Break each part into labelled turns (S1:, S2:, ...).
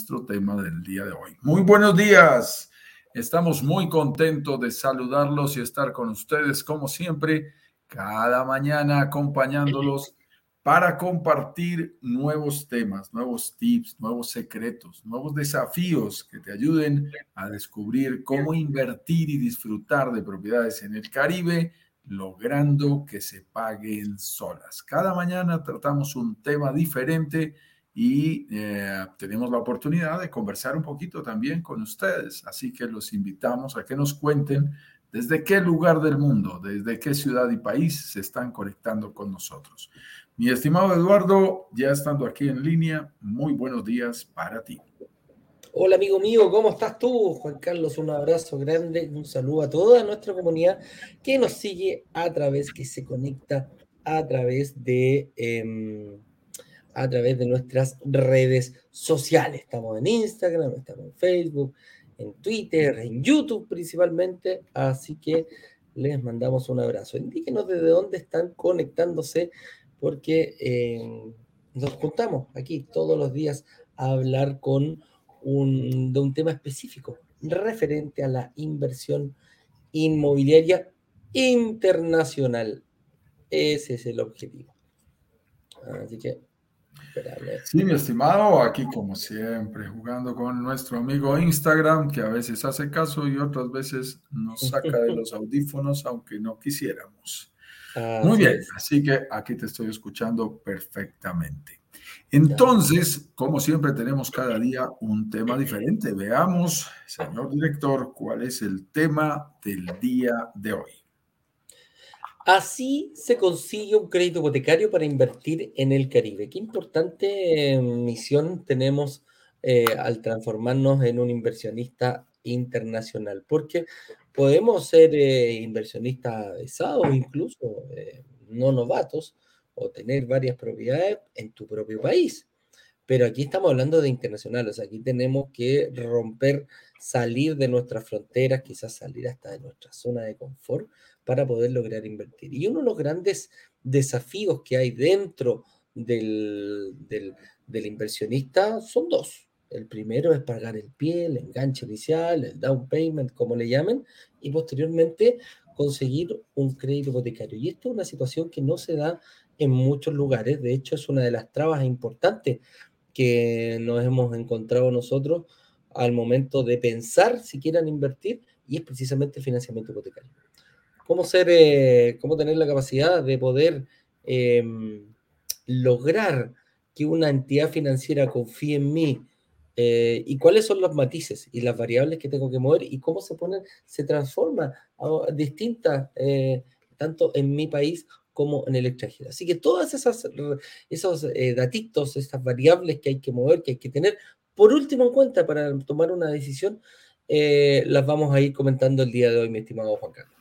S1: nuestro tema del día de hoy. Muy buenos días. Estamos muy contentos de saludarlos y estar con ustedes como siempre, cada mañana acompañándolos para compartir nuevos temas, nuevos tips, nuevos secretos, nuevos desafíos que te ayuden a descubrir cómo invertir y disfrutar de propiedades en el Caribe, logrando que se paguen solas. Cada mañana tratamos un tema diferente y eh, tenemos la oportunidad de conversar un poquito también con ustedes. Así que los invitamos a que nos cuenten desde qué lugar del mundo, desde qué ciudad y país se están conectando con nosotros. Mi estimado Eduardo, ya estando aquí en línea, muy buenos días para ti.
S2: Hola amigo mío, ¿cómo estás tú? Juan Carlos, un abrazo grande, un saludo a toda nuestra comunidad que nos sigue a través, que se conecta a través de, em, a través de nuestras redes sociales. Estamos en Instagram, estamos en Facebook, en Twitter, en YouTube principalmente, así que les mandamos un abrazo. Indíquenos desde dónde están conectándose porque eh, nos juntamos aquí todos los días a hablar con un, de un tema específico referente a la inversión inmobiliaria internacional. Ese es el objetivo. Así que,
S1: Sí, mi estimado, aquí como siempre, jugando con nuestro amigo Instagram, que a veces hace caso y otras veces nos saca de los audífonos, aunque no quisiéramos. Muy bien, así que aquí te estoy escuchando perfectamente. Entonces, como siempre, tenemos cada día un tema diferente. Veamos, señor director, cuál es el tema del día de hoy.
S2: Así se consigue un crédito hipotecario para invertir en el Caribe. Qué importante eh, misión tenemos eh, al transformarnos en un inversionista internacional, porque podemos ser eh, inversionistas avesados, incluso no novatos, o tener varias propiedades en tu propio país. Pero aquí estamos hablando de internacionales, aquí tenemos que romper, salir de nuestras fronteras, quizás salir hasta de nuestra zona de confort para poder lograr invertir. Y uno de los grandes desafíos que hay dentro del, inversionista son dos. El primero es pagar el pie, el enganche inicial, el down payment, como le llamen, y posteriormente conseguir un crédito hipotecario. Y esto es una situación que no se da en muchos lugares. De hecho, es una de las trabas importantes que nos hemos encontrado nosotros al momento de pensar si quieran invertir, y es precisamente el financiamiento hipotecario. ¿Cómo, ser, eh, cómo tener la capacidad de poder em, lograr que una entidad financiera confíe en mí eh, y cuáles son los matices y las variables que tengo que mover y cómo se ponen, se transforma a distintas, eh, tanto en mi país como en el extranjero. Así que todas esas esos datitos, estas variables que hay que mover, que hay que tener, por último en cuenta para tomar una decisión, las vamos a ir comentando el día de hoy, mi estimado Juan Carlos.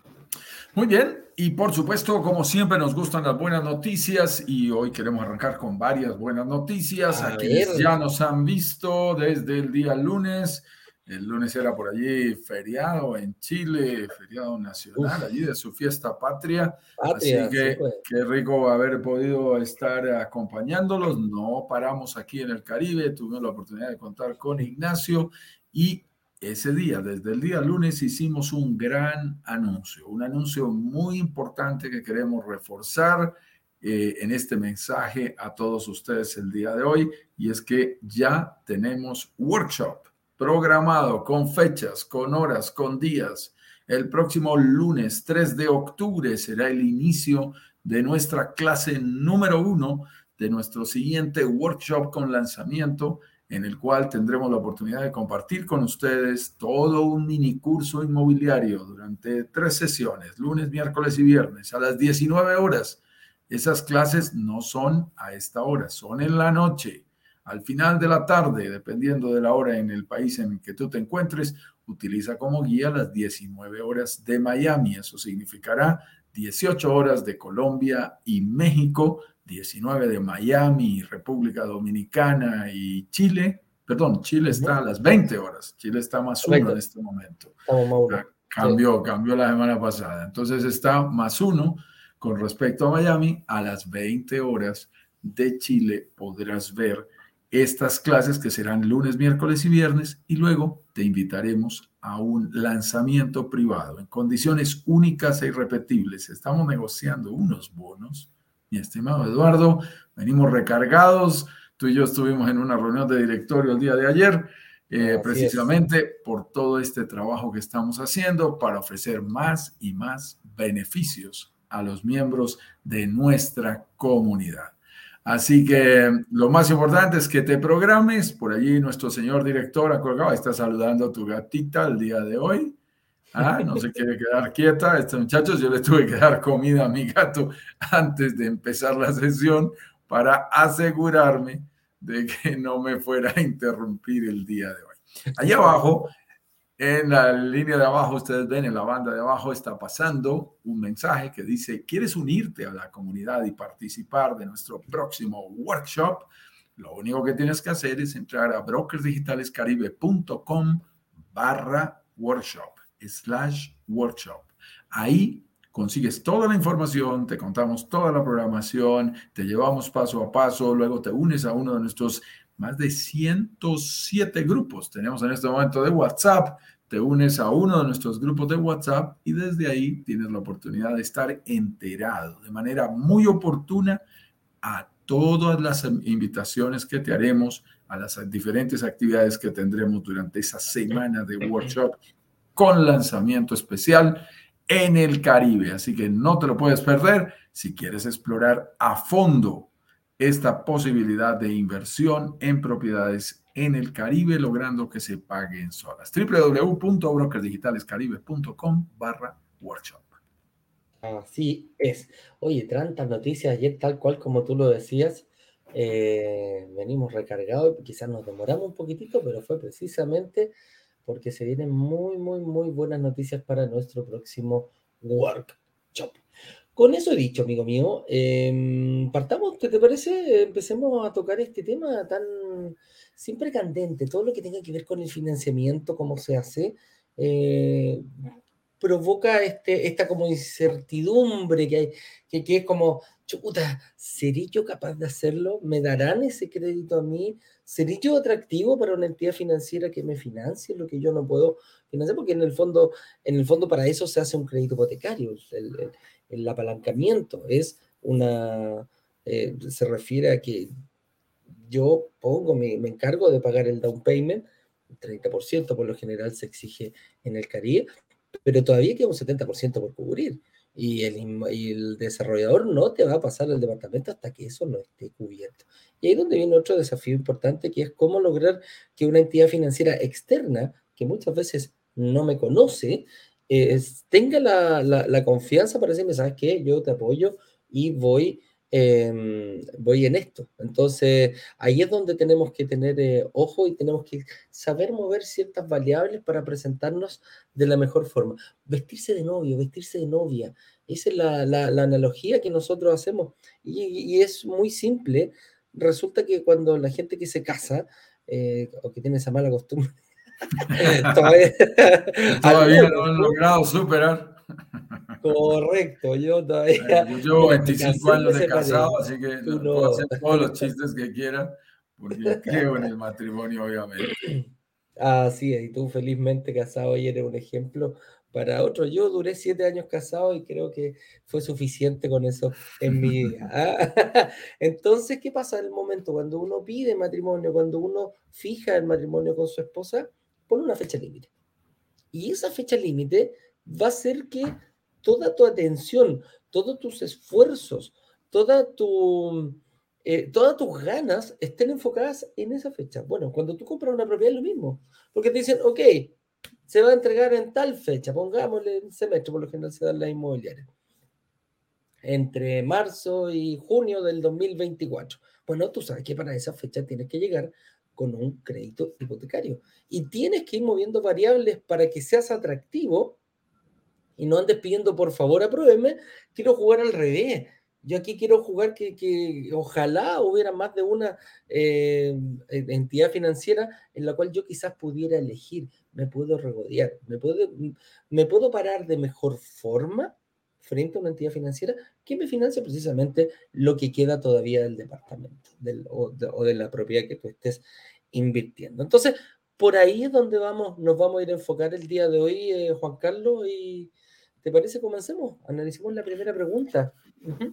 S1: Muy bien, y por supuesto, como siempre, nos gustan las buenas noticias y hoy queremos arrancar con varias buenas noticias. A, quienes ya nos han visto desde el día lunes. El lunes era por allí feriado en Chile, feriado nacional, allí de su fiesta patria. Así que pues. qué rico haber podido estar acompañándolos. No paramos aquí en el Caribe, tuvimos la oportunidad de contar con Ignacio y ese día, desde el día lunes, hicimos un gran anuncio, un anuncio muy importante que queremos reforzar eh, en este mensaje a todos ustedes el día de hoy, y es que ya tenemos workshop programado con fechas, con horas, con días. El próximo lunes 3 de octubre será el inicio de nuestra clase número uno de nuestro siguiente workshop con lanzamiento en el cual tendremos la oportunidad de compartir con ustedes todo un mini curso inmobiliario durante tres sesiones, lunes, miércoles y viernes, a las 19 horas. Esas clases no son a esta hora, son en la noche, al final de la tarde, dependiendo de la hora en el país en que tú te encuentres, utiliza como guía las 19 horas de Miami. Eso significará 18 horas de Colombia y México 19 de Miami, República Dominicana y Chile. Perdón, Chile está a las 20 horas. Chile está más uno en este momento. Ah, cambió, cambió la semana pasada. Entonces está más uno con respecto a Miami. A las 20 horas de Chile podrás ver estas clases que serán lunes, miércoles y viernes y luego te invitaremos a un lanzamiento privado en condiciones únicas e irrepetibles. Estamos negociando unos bonos, mi estimado Eduardo, venimos recargados. Tú y yo estuvimos en una reunión de directorio el día de ayer, eh, precisamente por todo este trabajo que estamos haciendo para ofrecer más y más beneficios a los miembros de nuestra comunidad. Así que lo más importante es que te programes. Por allí nuestro señor director acá está saludando a tu gatita el día de hoy. Ah, no se quiere quedar quieta. Este muchachos, yo le tuve que dar comida a mi gato antes de empezar la sesión para asegurarme de que no me fuera a interrumpir el día de hoy. Allá abajo en la línea de abajo, ustedes ven en la banda de abajo, está pasando un mensaje que dice, ¿quieres unirte a la comunidad y participar de nuestro próximo workshop? Lo único que tienes que hacer es entrar a brokersdigitalescaribe.com barra workshop, slash workshop. Ahí consigues toda la información, te contamos toda la programación, te llevamos paso a paso, luego te unes a uno de nuestros más de 107 grupos tenemos en este momento de WhatsApp. Te unes a uno de nuestros grupos de WhatsApp y desde ahí tienes la oportunidad de estar enterado de manera muy oportuna a todas las invitaciones que te haremos, a las diferentes actividades que tendremos durante esa semana de workshop con lanzamiento especial en el Caribe. Así que no te lo puedes perder si quieres explorar a fondo esta posibilidad de inversión en propiedades en el Caribe, logrando que se paguen solas. www.brokersdigitalescaribe.com barra workshop.
S2: Así es. Oye, tantas noticias ayer, tal cual como tú lo decías, eh, venimos recargados, quizás nos demoramos un poquitito, pero fue precisamente porque se vienen muy, muy, muy buenas noticias para nuestro próximo workshop. Con eso dicho, amigo mío, em, partamos, ¿qué te parece? Empecemos a tocar este tema tan siempre candente, todo lo que tenga que ver con el financiamiento, cómo se hace, eh, provoca este, esta como incertidumbre que hay, que, que es como, chuta, ¿seré yo capaz de hacerlo? ¿Me darán ese crédito a mí? ¿Seré yo atractivo para una entidad financiera que me financie lo que yo no puedo financiar? Porque en el fondo, en el fondo para eso se hace un crédito hipotecario. El, el apalancamiento es una, eh, se refiere a que yo pongo, me, me, encargo de pagar el down payment, 30% por lo general se exige en el Caribe, pero todavía queda un 70% por cubrir. Y el, y el, desarrollador no te va a pasar el departamento hasta que eso no esté cubierto. Y ahí es donde viene otro desafío importante, que es cómo lograr que una entidad financiera externa, que muchas veces no me conoce, tenga la, la, confianza para decirme, ¿sabes qué? Yo te apoyo y voy, em, voy en esto. Entonces, ahí es donde tenemos que tener eh, ojo y tenemos que saber mover ciertas variables para presentarnos de la mejor forma. Vestirse de novio, vestirse de novia. Esa es la, la, analogía que nosotros hacemos. Y, y, es muy simple. Resulta que cuando la gente que se casa, eh, o que tiene esa mala costumbre,
S1: todavía, no han logrado superar.
S2: Correcto, yo todavía.
S1: Yo llevo 25 años de casado, así que puedo hacer todos los chistes que quiera, porque creo en el matrimonio, obviamente.
S2: Así es, y tú felizmente casado y eres un ejemplo para otros. Yo duré siete años casado y creo que fue suficiente con eso en mi vida. ¿ah? Entonces, ¿qué pasa en el momento cuando uno pide matrimonio, cuando uno fija el matrimonio con su esposa? pon una fecha límite. Y esa fecha límite va a hacer que toda tu atención, todos tus esfuerzos, toda tu, eh, todas tus ganas estén enfocadas en esa fecha. Bueno, cuando tú compras una propiedad es lo mismo, porque te dicen, ok, se va a entregar en tal fecha, pongámosle en semestre, por lo general se dan las inmobiliarias, entre marzo y junio del 2024. Bueno, tú sabes que para esa fecha tienes que llegar con un crédito hipotecario. Y tienes que ir moviendo variables para que seas atractivo y no andes pidiendo, por favor, apruébeme, quiero jugar al revés. Yo aquí quiero jugar que, que ojalá hubiera más de una eh, entidad financiera en la cual yo quizás pudiera elegir, me puedo regodear, me puedo, me puedo parar de mejor forma frente a una entidad financiera que me financia precisamente lo que queda todavía del departamento o, de, la propiedad que tú estés invirtiendo. Entonces, por ahí es donde vamos, nos vamos a ir a enfocar el día de hoy, eh, Juan Carlos, ¿te parece comencemos? Analicemos la primera pregunta.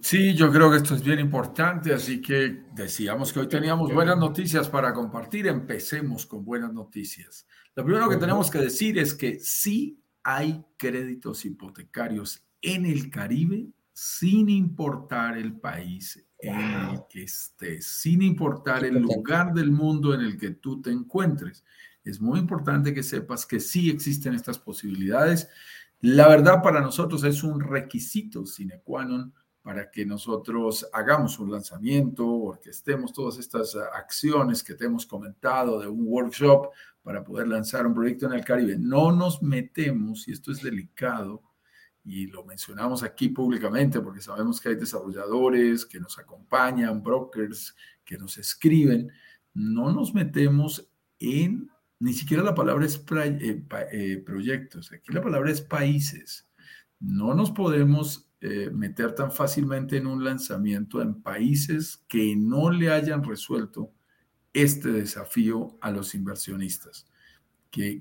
S1: Sí, yo creo que esto es bien importante, así que decíamos que hoy teníamos buenas noticias para compartir, empecemos con buenas noticias. Lo primero que tenemos que decir es que sí hay créditos hipotecarios en el Caribe sin importar el país en el que estés, sin importar el lugar del mundo en el que tú te encuentres. Es muy importante que sepas que sí existen estas posibilidades. La verdad para nosotros es un requisito sine qua non para que nosotros hagamos un lanzamiento, orquestemos todas estas acciones que te hemos comentado de un workshop para poder lanzar un proyecto en el Caribe. No nos metemos, y esto es delicado, y lo mencionamos aquí públicamente porque sabemos que hay desarrolladores que nos acompañan, brokers que nos escriben, no nos metemos en, ni siquiera la palabra es eh, eh, proyectos, aquí la palabra es países. No nos podemos eh, meter tan fácilmente en un lanzamiento en países que no le hayan resuelto este desafío a los inversionistas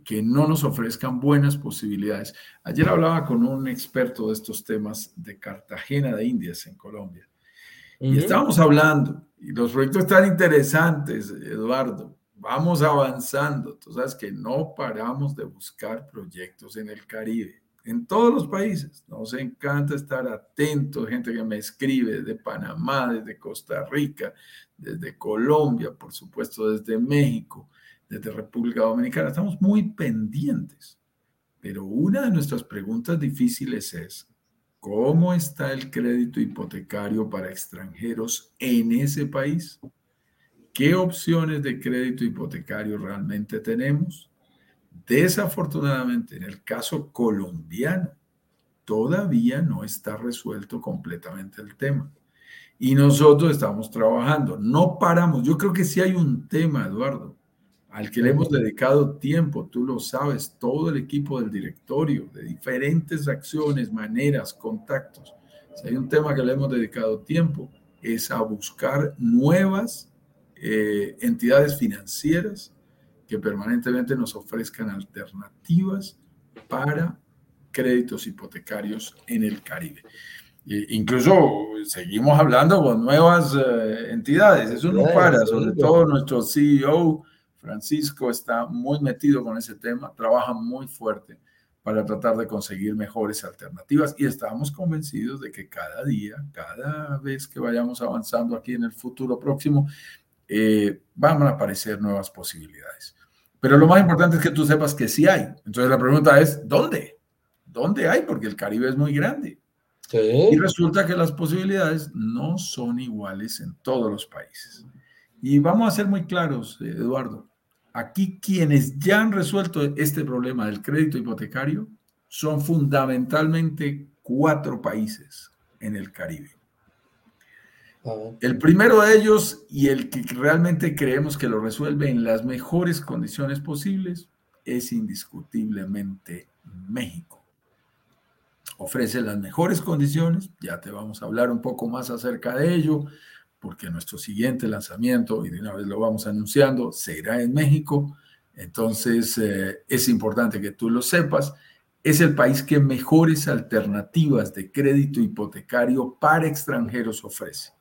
S1: que, no nos ofrezcan buenas posibilidades. Ayer hablaba con un experto de estos temas de Cartagena de Indias en Colombia. Y estábamos hablando, y los proyectos están interesantes, Eduardo. Vamos avanzando. Tú sabes que no paramos de buscar proyectos en el Caribe, en todos los países. Nos encanta estar atentos, gente que me escribe desde Panamá, desde Costa Rica, desde Colombia, por supuesto, desde México desde República Dominicana. Estamos muy pendientes, pero una de nuestras preguntas difíciles es, ¿cómo está el crédito hipotecario para extranjeros en ese país? ¿Qué opciones de crédito hipotecario realmente tenemos? Desafortunadamente, en el caso colombiano, todavía no está resuelto completamente el tema. Y nosotros estamos trabajando, no paramos. Yo creo que sí hay un tema, Eduardo, al que le hemos dedicado tiempo, tú lo sabes, todo el equipo del directorio, de diferentes acciones, maneras, contactos. Si hay un tema que le hemos dedicado tiempo, es a buscar nuevas eh, entidades financieras que permanentemente nos ofrezcan alternativas para créditos hipotecarios en el Caribe. E incluso seguimos hablando con nuevas eh, entidades, eso no para, sobre todo nuestro CEO Francisco está muy metido con ese tema, trabaja muy fuerte para tratar de conseguir mejores alternativas y estamos convencidos de que cada día, cada vez que vayamos avanzando aquí en el futuro próximo, eh, van a aparecer nuevas posibilidades. Pero lo más importante es que tú sepas que sí hay. Entonces la pregunta es, ¿dónde? ¿Dónde hay? Porque el Caribe es muy grande. Y resulta que las posibilidades no son iguales en todos los países. Y vamos a ser muy claros, Eduardo. Aquí quienes ya han resuelto este problema del crédito hipotecario son fundamentalmente cuatro países en el Caribe. El primero de ellos y el que realmente creemos que lo resuelve en las mejores condiciones posibles es indiscutiblemente México. Ofrece las mejores condiciones, ya te vamos a hablar un poco más acerca de ello, porque nuestro siguiente lanzamiento, y de una vez lo vamos anunciando, será en México. Entonces, eh, es importante que tú lo sepas. Es el país que mejores alternativas de crédito hipotecario para extranjeros ofrece.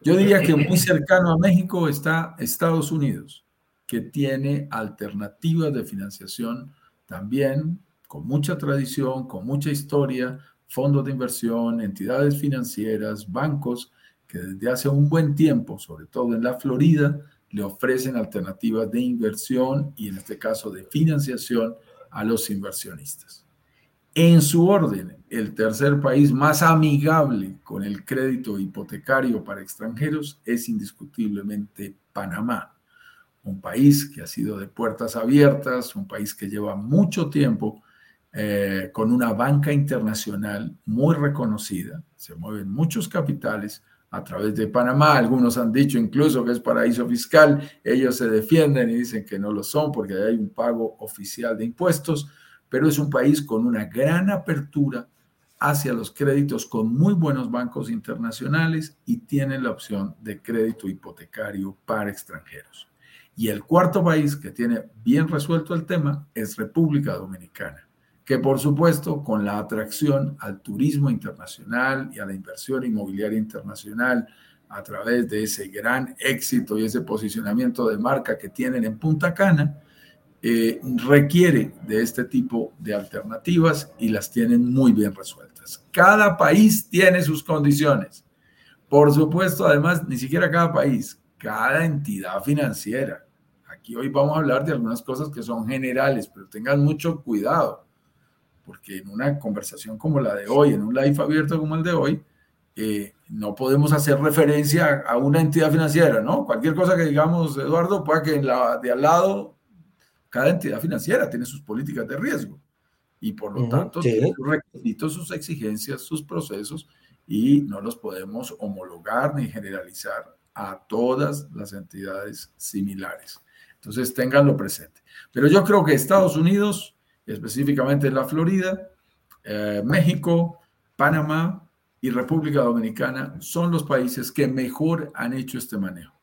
S1: Yo diría que muy cercano a México está Estados Unidos, que tiene alternativas de financiación también con mucha tradición, con mucha historia, fondos de inversión, entidades financieras, bancos que desde hace un buen tiempo, sobre todo en la Florida, le ofrecen alternativas de inversión y en este caso de financiación a los inversionistas. En su orden, el tercer país más amigable con el crédito hipotecario para extranjeros es indiscutiblemente Panamá, un país que ha sido de puertas abiertas, un país que lleva mucho tiempo eh, con una banca internacional muy reconocida, se mueven muchos capitales, a través de Panamá. Algunos han dicho incluso que es paraíso fiscal. Ellos se defienden y dicen que no lo son porque hay un pago oficial de impuestos, pero es un país con una gran apertura hacia los créditos con muy buenos bancos internacionales y tienen la opción de crédito hipotecario para extranjeros. Y el cuarto país que tiene bien resuelto el tema es República Dominicana, que por supuesto con la atracción al turismo internacional y a la inversión inmobiliaria internacional a través de ese gran éxito y ese posicionamiento de marca que tienen en Punta Cana, eh, requiere de este tipo de alternativas y las tienen muy bien resueltas. Cada país tiene sus condiciones. Por supuesto, además, ni siquiera cada país, cada entidad financiera. Aquí hoy vamos a hablar de algunas cosas que son generales, pero tengan mucho cuidado, porque en una conversación como la de hoy, en un live abierto como el de hoy, eh, no podemos hacer referencia a una entidad financiera, ¿no? Cualquier cosa que digamos, Eduardo, pueda que la de al lado cada entidad financiera tiene sus políticas de riesgo y por lo tanto tiene sus requisitos, sus exigencias, sus procesos y no los podemos homologar ni generalizar a todas las entidades similares. Entonces, ténganlo presente. Pero yo creo que Estados Unidos, específicamente la Florida, eh, México, Panamá y República Dominicana son los países que mejor han hecho este manejo.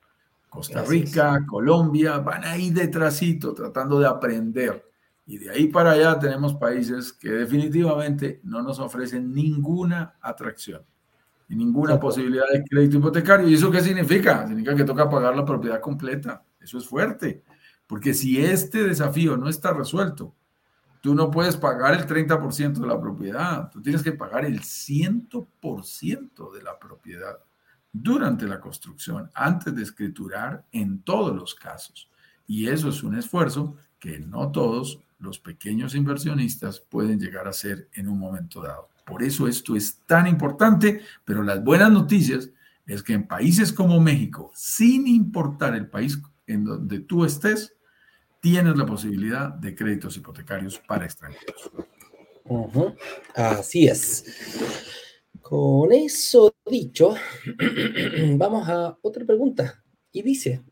S1: Costa Rica, Colombia, van ahí detrásito tratando de aprender. Y de ahí para allá tenemos países que definitivamente no nos ofrecen ninguna atracción y ninguna posibilidad de crédito hipotecario. ¿Y eso qué significa? Significa que toca pagar la propiedad completa. Eso es fuerte. Porque si este desafío no está resuelto, tú no puedes pagar el 30% de la propiedad, tú tienes que pagar el 100% de la propiedad durante la construcción, antes de escriturar en todos los casos. Y eso es un esfuerzo que no todos los pequeños inversionistas pueden llegar a hacer en un momento dado. Por eso esto es tan importante, pero las buenas noticias es que en países como México, sin importar el país en donde tú estés, tienes la posibilidad de créditos hipotecarios para extranjeros.
S2: Así es. Con eso dicho, vamos a otra pregunta. Y dice,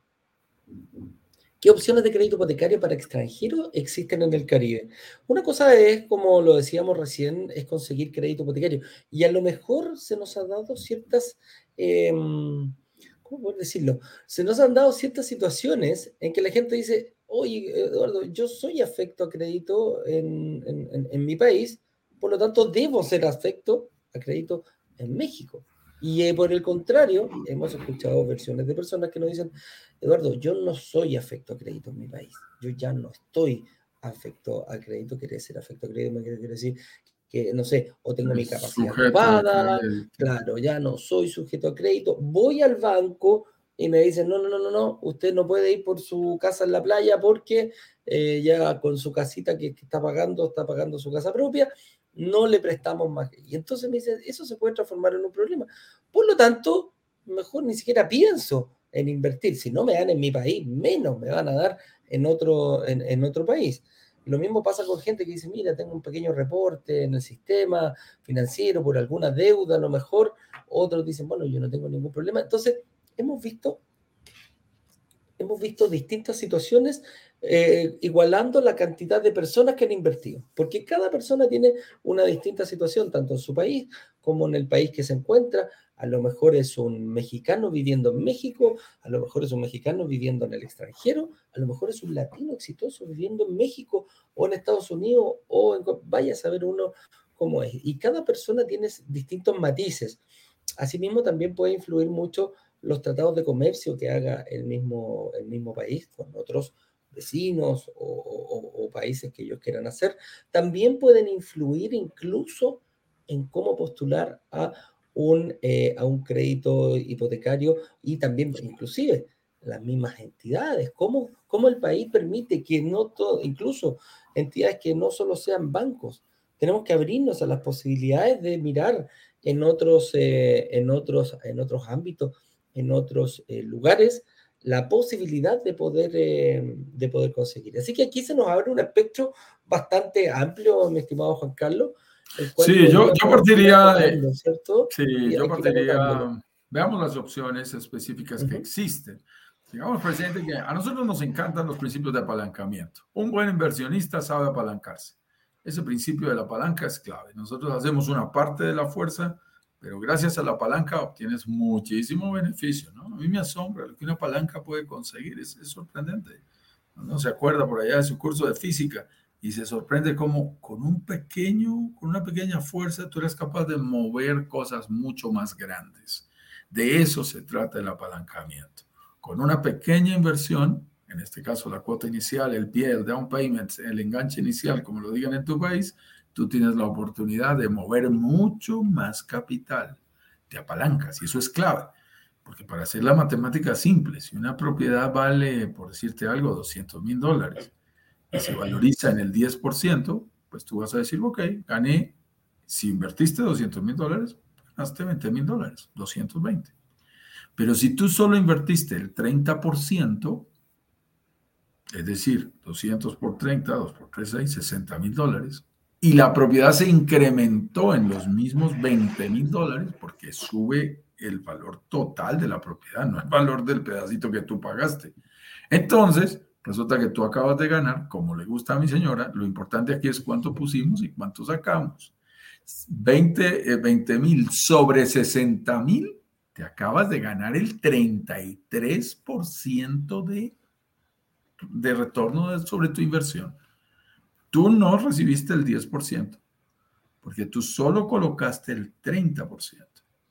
S2: ¿qué opciones de crédito hipotecario para extranjeros existen en el Caribe? Una cosa es, como lo decíamos recién, es conseguir crédito hipotecario. Y a lo mejor se nos han dado ciertas, em, ¿cómo decirlo? Se nos han dado ciertas situaciones en que la gente dice, oye, Eduardo, yo soy afecto a crédito en, en mi país, por lo tanto debo ser afecto a crédito en México. Y eh, por el contrario, hemos escuchado versiones de personas que nos dicen, Eduardo, yo no soy afecto a crédito en mi país, yo ya no estoy afecto a crédito, quiere decir afecto a crédito, quiere decir que, no sé, o tengo mi capacidad ocupada, claro, ya no soy sujeto a crédito, voy al banco y me dicen, no, no, no, no, no, usted no puede ir por su casa en la playa porque eh, ya con su casita que, que, está pagando, está pagando su casa propia no le prestamos más. Y entonces me dicen, eso se puede transformar en un problema. Por lo tanto, mejor ni siquiera pienso en invertir. Si no me dan en mi país, menos me van a dar en otro, en, otro país. Lo mismo pasa con gente que dice, mira, tengo un pequeño reporte en el sistema financiero por alguna deuda, a lo mejor. Otros dicen, bueno, yo no tengo ningún problema. Entonces, hemos visto, hemos visto distintas situaciones eh, igualando la cantidad de personas que han invertido, porque cada persona tiene una distinta situación, tanto en su país como en el país que se encuentra. A lo mejor es un mexicano viviendo en México, a lo mejor es un mexicano viviendo en el extranjero, a lo mejor es un latino exitoso viviendo en México o en Estados Unidos, o en, vaya a saber uno cómo es. Y cada persona tiene distintos matices. Asimismo, también puede influir mucho los tratados de comercio que haga el mismo, el mismo país con otros vecinos o, países que ellos quieran hacer, también pueden influir incluso en cómo postular a un, eh, a un crédito hipotecario y también inclusive las mismas entidades, cómo, cómo el país permite que no todo, incluso entidades que no solo sean bancos, tenemos que abrirnos a las posibilidades de mirar en otros, eh, en otros, en otros ámbitos, en otros eh, lugares, la posibilidad de poder, eh, de poder conseguir. Así que aquí se nos abre un espectro bastante amplio, mi estimado Juan Carlos.
S1: Sí, yo, yo partiría, ¿cierto? Sí, yo partiría, veamos las opciones específicas que existen. Digamos, presidente, que a nosotros nos encantan los principios de apalancamiento. Un buen inversionista sabe apalancarse. Ese principio de la palanca es clave. Nosotros hacemos una parte de la fuerza, pero gracias a la palanca obtienes muchísimo beneficio. ¿no? A mí me asombra lo que una palanca puede conseguir, es, es sorprendente. Uno se acuerda por allá de su curso de física y se sorprende cómo con un pequeño, con una pequeña fuerza tú eres capaz de mover cosas mucho más grandes. De eso se trata el apalancamiento. Con una pequeña inversión, en este caso la cuota inicial, el pie, el down payment, el enganche inicial, como lo digan en tu país, tú tienes la oportunidad de mover mucho más capital. Te apalancas y eso es clave. Porque para hacer la matemática simple, si una propiedad vale, por decirte algo, 200 mil dólares y se valoriza en el 10%, pues tú vas a decir, ok, gané, si invertiste 200 mil dólares, ganaste 20 mil dólares, 220. Pero si tú solo invertiste el 30%, es decir, 200 por 30, 2 por 3, 6, 60 mil dólares, y la propiedad se incrementó en los mismos 20 mil dólares porque sube el valor total de la propiedad, no el valor del pedacito que tú pagaste. Entonces, resulta que tú acabas de ganar, como le gusta a mi señora, lo importante aquí es cuánto pusimos y cuánto sacamos. 20 eh, mil sobre 60 mil, te acabas de ganar el 33% de, de retorno sobre tu inversión. Tú no recibiste el 10%, porque tú solo colocaste el 30%.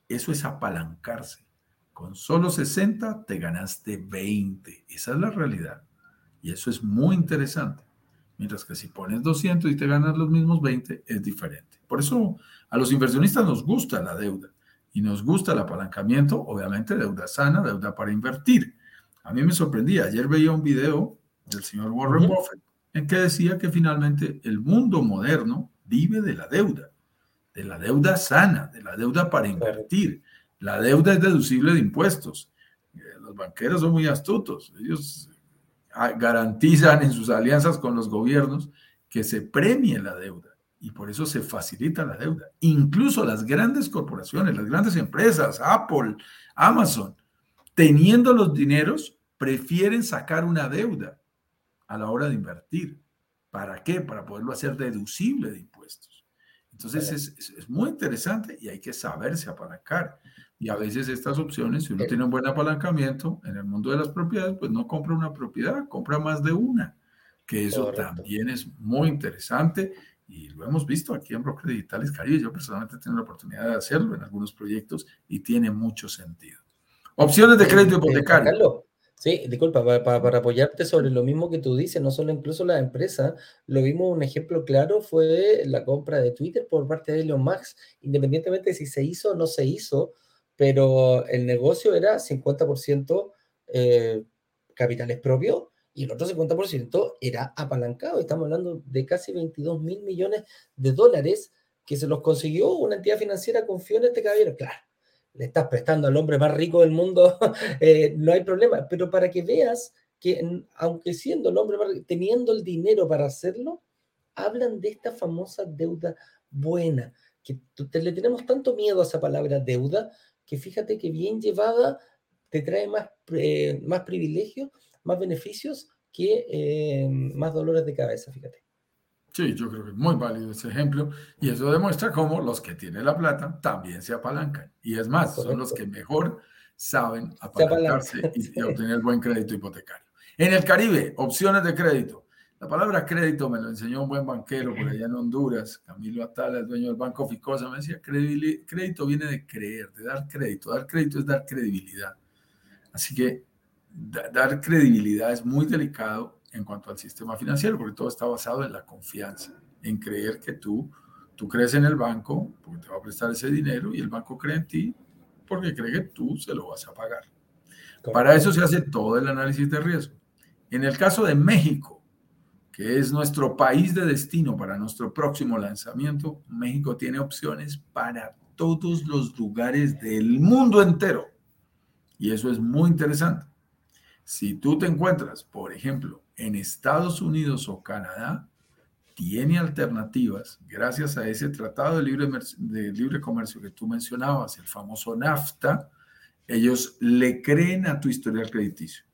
S1: Eso es apalancarse. Con solo 60 te ganaste 20. Esa es la realidad. Y eso es muy interesante. Mientras que si pones 200 y te ganas los mismos 20, es diferente. Por eso a los inversionistas nos gusta la deuda y nos gusta el apalancamiento, obviamente deuda sana, deuda para invertir. A mí me sorprendía, ayer veía un video del señor Warren Buffett en que decía que finalmente el mundo moderno vive de la deuda, de la deuda sana, de la deuda para invertir. La deuda es deducible de impuestos. Eh, los banqueros son muy astutos. Ellos ah, garantizan en sus alianzas con los gobiernos que se premie la deuda y por eso se facilita la deuda. Incluso las grandes corporaciones, las grandes empresas, Apple, Amazon, teniendo los dineros, prefieren sacar una deuda a la hora de invertir. ¿Para qué? Para poderlo hacer deducible de impuestos. Entonces es, muy interesante y hay que saberse apalancar. Y a veces estas opciones, si uno tiene un buen apalancamiento en el mundo de las propiedades, pues no compra una propiedad, compra más de una, que eso también es muy interesante y lo hemos visto aquí en Broker Digitales Caribe. Yo personalmente tengo la oportunidad de hacerlo en algunos proyectos y tiene mucho sentido. Opciones de crédito hipotecario.
S2: Sí, disculpa, para, apoyarte sobre lo mismo que tú dices, no solo incluso la empresa, lo vimos, un ejemplo claro fue la compra de Twitter por parte de Elon Musk, independientemente de si se hizo o no se hizo, pero el negocio era 50% eh, capitales propios y el otro 50% era apalancado. Estamos hablando de casi 22 mil millones de dólares que se los consiguió una entidad financiera, confió en este caballero. Claro, le estás prestando al hombre más rico del mundo, eh, no hay problema, pero para que veas que aunque siendo el hombre más rico, teniendo el dinero para hacerlo, hablan de esta famosa deuda buena, que le tenemos tanto miedo a esa palabra deuda, que fíjate que bien llevada te trae más, eh, más privilegios más beneficios que eh, más dolores de cabeza, fíjate.
S1: Sí, yo creo que es muy válido ese ejemplo y eso demuestra cómo los que tienen la plata también se apalancan. Y es más, son los que mejor saben apalancarse y, obtener buen crédito hipotecario. En el Caribe, opciones de crédito. La palabra crédito me lo enseñó un buen banquero por allá en Honduras, Camilo Atala, el dueño del Banco Ficosa, me decía, crédito viene de creer, de dar crédito. Dar crédito es dar credibilidad. Así que dar credibilidad es muy delicado en cuanto al sistema financiero, porque todo está basado en la confianza, en creer que tú, tú crees en el banco, porque te va a prestar ese dinero, y el banco cree en ti, porque cree que tú se lo vas a pagar. Para eso se hace todo el análisis de riesgo. En el caso de México, que es nuestro país de destino para nuestro próximo lanzamiento, México tiene opciones para todos los lugares del mundo entero. Y eso es muy interesante. Si tú te encuentras, por ejemplo, en Estados Unidos o Canadá, tiene alternativas gracias a ese tratado de libre, de libre comercio que tú mencionabas, el famoso NAFTA, ellos le creen a tu historial crediticio.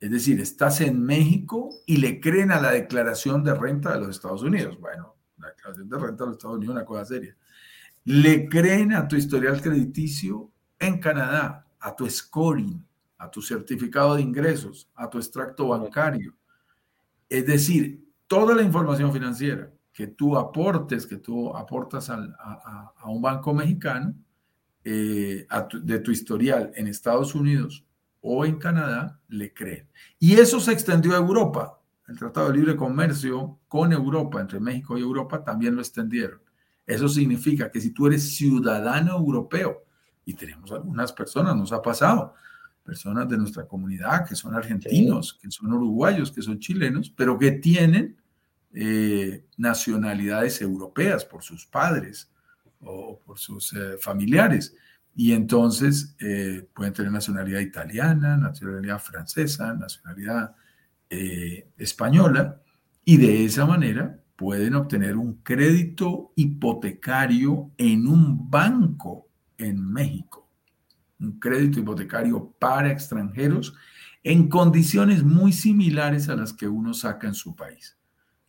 S1: Es decir, estás en México y le creen a la declaración de renta de los Estados Unidos. Bueno, la declaración de renta de los Estados Unidos es una cosa seria. Le creen a tu historial crediticio en Canadá, a tu scoring, a tu certificado de ingresos, a tu extracto bancario. Es decir, toda la información financiera que tú aportes, que tú aportas a, un banco mexicano, eh, de tu historial en Estados Unidos o en Canadá, le creen. Y eso se extendió a Europa. El Tratado de Libre Comercio con Europa, entre México y Europa, también lo extendieron. Eso significa que si tú eres ciudadano europeo, y tenemos algunas personas, nos ha pasado, personas de nuestra comunidad que son argentinos, que son uruguayos, que son chilenos, pero que tienen eh, nacionalidades europeas por sus padres o por sus eh, familiares. Y entonces eh, pueden tener nacionalidad italiana, nacionalidad francesa, nacionalidad española, y de esa manera pueden obtener un crédito hipotecario en un banco en México. Un crédito hipotecario para extranjeros en condiciones muy similares a las que uno saca en su país.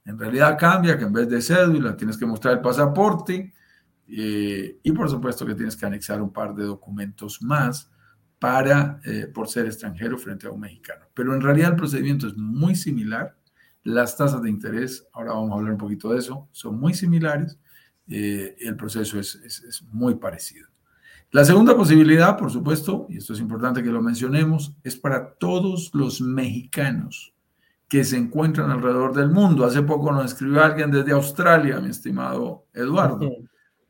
S1: En realidad cambia que en vez de cédula tienes que mostrar el pasaporte eh, y por supuesto que tienes que anexar un par de documentos más para, eh, por ser extranjero frente a un mexicano. Pero en realidad el procedimiento es muy similar. Las tasas de interés, ahora vamos a hablar un poquito de eso, son muy similares. Eh, el proceso es, es muy parecido. La segunda posibilidad, por supuesto, y esto es importante que lo mencionemos, es para todos los mexicanos que se encuentran alrededor del mundo. Hace poco nos escribió alguien desde Australia, mi estimado Eduardo,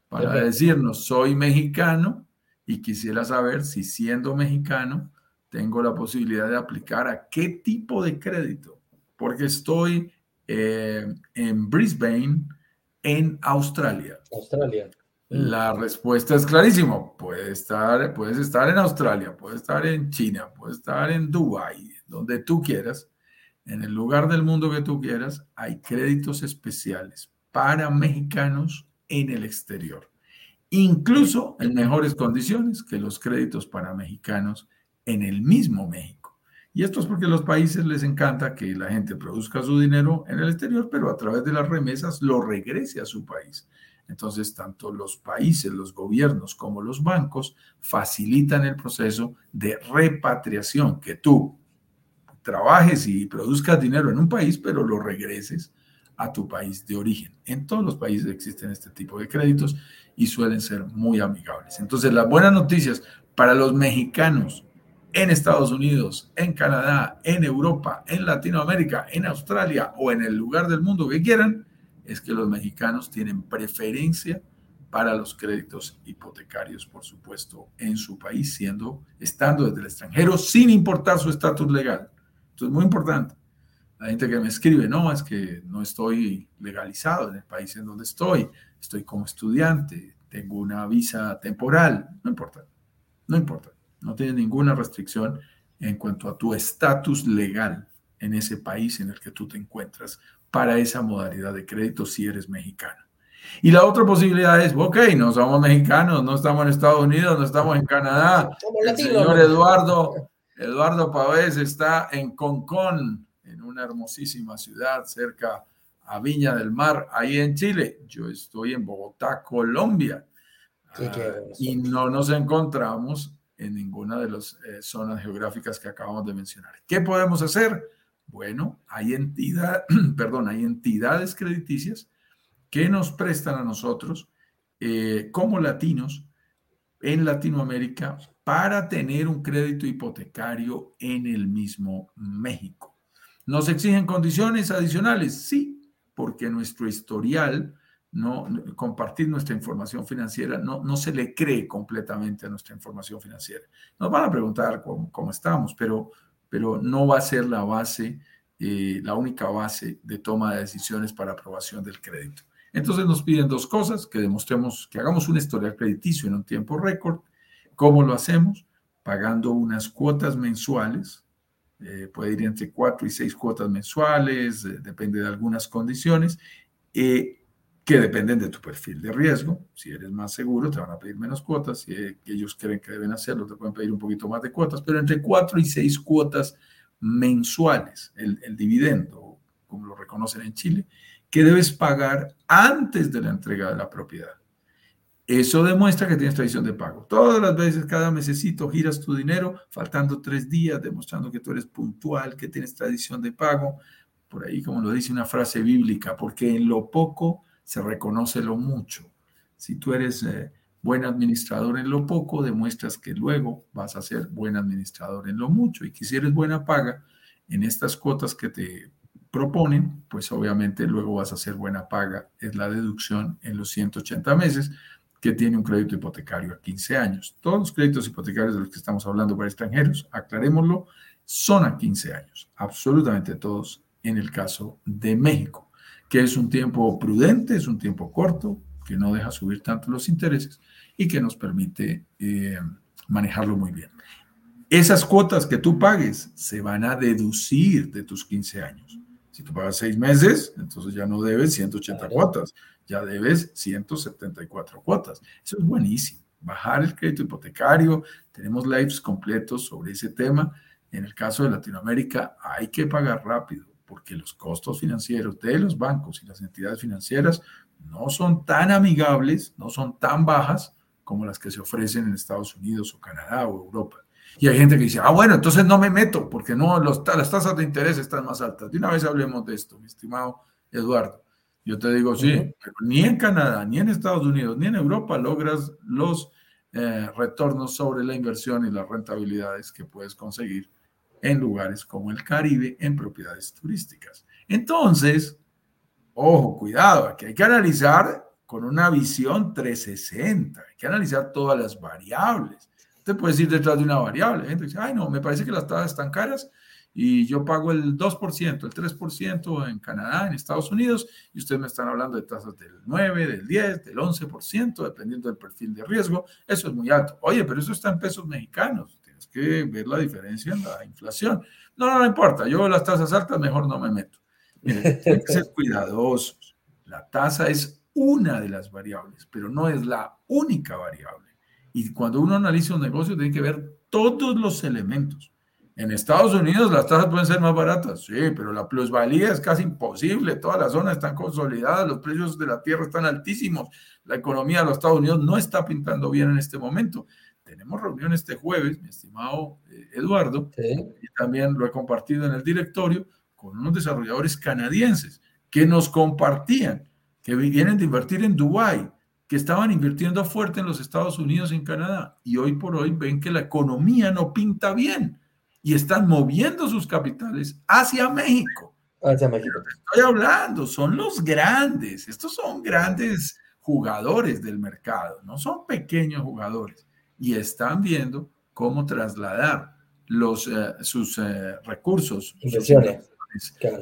S1: para decirnos, soy mexicano y quisiera saber si siendo mexicano tengo la posibilidad de aplicar a qué tipo de crédito, porque estoy eh, en Brisbane, en Australia.
S2: Australia.
S1: La respuesta es clarísima. Puedes estar, puedes estar en Australia, puedes estar en China, puedes estar en Dubái, donde tú quieras en el lugar del mundo que tú quieras, hay créditos especiales para mexicanos en el exterior, incluso en mejores condiciones que los créditos para mexicanos en el mismo México. Y esto es porque a los países les encanta que la gente produzca su dinero en el exterior, pero a través de las remesas lo regrese a su país. Entonces, tanto los países, los gobiernos como los bancos facilitan el proceso de repatriación que tú, trabajes y produzcas dinero en un país, pero lo regreses a tu país de origen. En todos los países existen este tipo de créditos y suelen ser muy amigables. Entonces, las buenas noticias para los mexicanos en Estados Unidos, en Canadá, en Europa, en Latinoamérica, en Australia o en el lugar del mundo que quieran, es que los mexicanos tienen preferencia para los créditos hipotecarios, por supuesto, en su país, siendo, estando desde el extranjero, sin importar su estatus legal. Esto es muy importante. La gente que me escribe, no, es que no estoy legalizado en el país en donde estoy, estoy como estudiante, tengo una visa temporal, no importa, no importa, no tiene ninguna restricción en cuanto a tu estatus legal en ese país en el que tú te encuentras para esa modalidad de crédito si eres mexicano. Y la otra posibilidad es, ok, no somos mexicanos, no estamos en Estados Unidos, no estamos en Canadá. el señor Eduardo Eduardo Pavés está en Concón, en una hermosísima ciudad cerca a Viña del Mar, ahí en Chile. Yo estoy en Bogotá, Colombia. Ah, y no nos encontramos en ninguna de las eh, zonas geográficas que acabamos de mencionar. ¿Qué podemos hacer? Bueno, hay, entidad, perdón, hay entidades crediticias que nos prestan a nosotros eh, como latinos en Latinoamérica para tener un crédito hipotecario en el mismo México. ¿Nos exigen condiciones adicionales? Sí, porque nuestro historial, no, compartir nuestra información financiera, no, no se le cree completamente a nuestra información financiera. Nos van a preguntar cómo, cómo estamos, pero, pero no va a ser la base, eh, la única base de toma de decisiones para aprobación del crédito. Entonces nos piden dos cosas, que demostremos, que hagamos un historial crediticio en un tiempo récord ¿Cómo lo hacemos? Pagando unas cuotas mensuales, eh, puede ir entre cuatro y seis cuotas mensuales, eh, depende de algunas condiciones, eh, que dependen de tu perfil de riesgo. Si eres más seguro, te van a pedir menos cuotas. Si ellos creen que deben hacerlo, te pueden pedir un poquito más de cuotas, pero entre cuatro y seis cuotas mensuales, el, el dividendo, como lo reconocen en Chile, que debes pagar antes de la entrega de la propiedad. Eso demuestra que tienes tradición de pago. Todas las veces, cada mesecito, giras tu dinero, faltando tres días, demostrando que tú eres puntual, que tienes tradición de pago. Por ahí, como lo dice una frase bíblica, porque en lo poco se reconoce lo mucho. Si tú eres eh, buen administrador en lo poco, demuestras que luego vas a ser buen administrador en lo mucho. Y que si eres buena paga en estas cuotas que te proponen, pues obviamente luego vas a ser buena paga. Es la deducción en los 180 meses que tiene un crédito hipotecario a 15 años. Todos los créditos hipotecarios de los que estamos hablando para extranjeros, aclarémoslo, son a 15 años, absolutamente todos en el caso de México, que es un tiempo prudente, es un tiempo corto, que no deja subir tanto los intereses y que nos permite eh, manejarlo muy bien. Esas cuotas que tú pagues se van a deducir de tus 15 años. Si tú pagas seis meses, entonces ya no debes 180 cuotas ya debes 174 cuotas. Eso es buenísimo. Bajar el crédito hipotecario, tenemos lives completos sobre ese tema. En el caso de Latinoamérica hay que pagar rápido porque los costos financieros de los bancos y las entidades financieras no son tan amigables, no son tan bajas como las que se ofrecen en Estados Unidos o Canadá o Europa. Y hay gente que dice, ah, bueno, entonces no me meto porque no, los, las tasas de interés están más altas. De una vez hablemos de esto, mi estimado Eduardo. Yo te digo, sí, pero ni en Canadá, ni en Estados Unidos, ni en Europa logras los eh, retornos sobre la inversión y las rentabilidades que puedes conseguir en lugares como el Caribe en propiedades turísticas. Entonces, ojo, cuidado, aquí hay que analizar con una visión 360, hay que analizar todas las variables. Te puedes ir detrás de una variable. gente dice, ay, no, me parece que las tasas están caras y yo pago el 2%, el 3% en Canadá, en Estados Unidos, y ustedes me están hablando de tasas del 9, del 10, del 11%, dependiendo del perfil de riesgo. Eso es muy alto. Oye, pero eso está en pesos mexicanos. Que ver la diferencia en la inflación. No, no, no importa. Yo las tasas altas mejor no me meto. Miren, hay que ser cuidadosos. La tasa es una de las variables, pero no es la única variable. Y cuando uno analiza un negocio, tiene que ver todos los elementos en Estados Unidos las tasas pueden ser más baratas, sí, pero la plusvalía es casi imposible. Todas las zonas están consolidadas, los precios de la tierra están altísimos. La economía de los Estados Unidos no está pintando bien en este momento. Tenemos reunión este jueves, mi estimado eh, Eduardo, y también lo he compartido en el directorio con unos desarrolladores canadienses que nos compartían que vienen de invertir en Dubái, que estaban invirtiendo fuerte en los Estados Unidos y en Canadá, y hoy por hoy ven que la economía no pinta bien y están moviendo sus capitales hacia México.
S2: Hacia México.
S1: estoy hablando, son los grandes, estos son grandes jugadores del mercado, no son pequeños jugadores y están viendo cómo trasladar los, eh, sus eh, recursos,
S2: inversiones.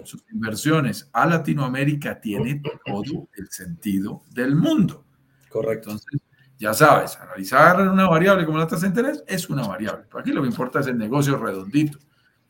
S1: sus inversiones a Latinoamérica tiene todo el sentido del mundo.
S2: Correcto.
S1: Entonces, ya sabes, analizar una variable como la tasa de interés es una variable. Aquí lo que importa es el negocio redondito.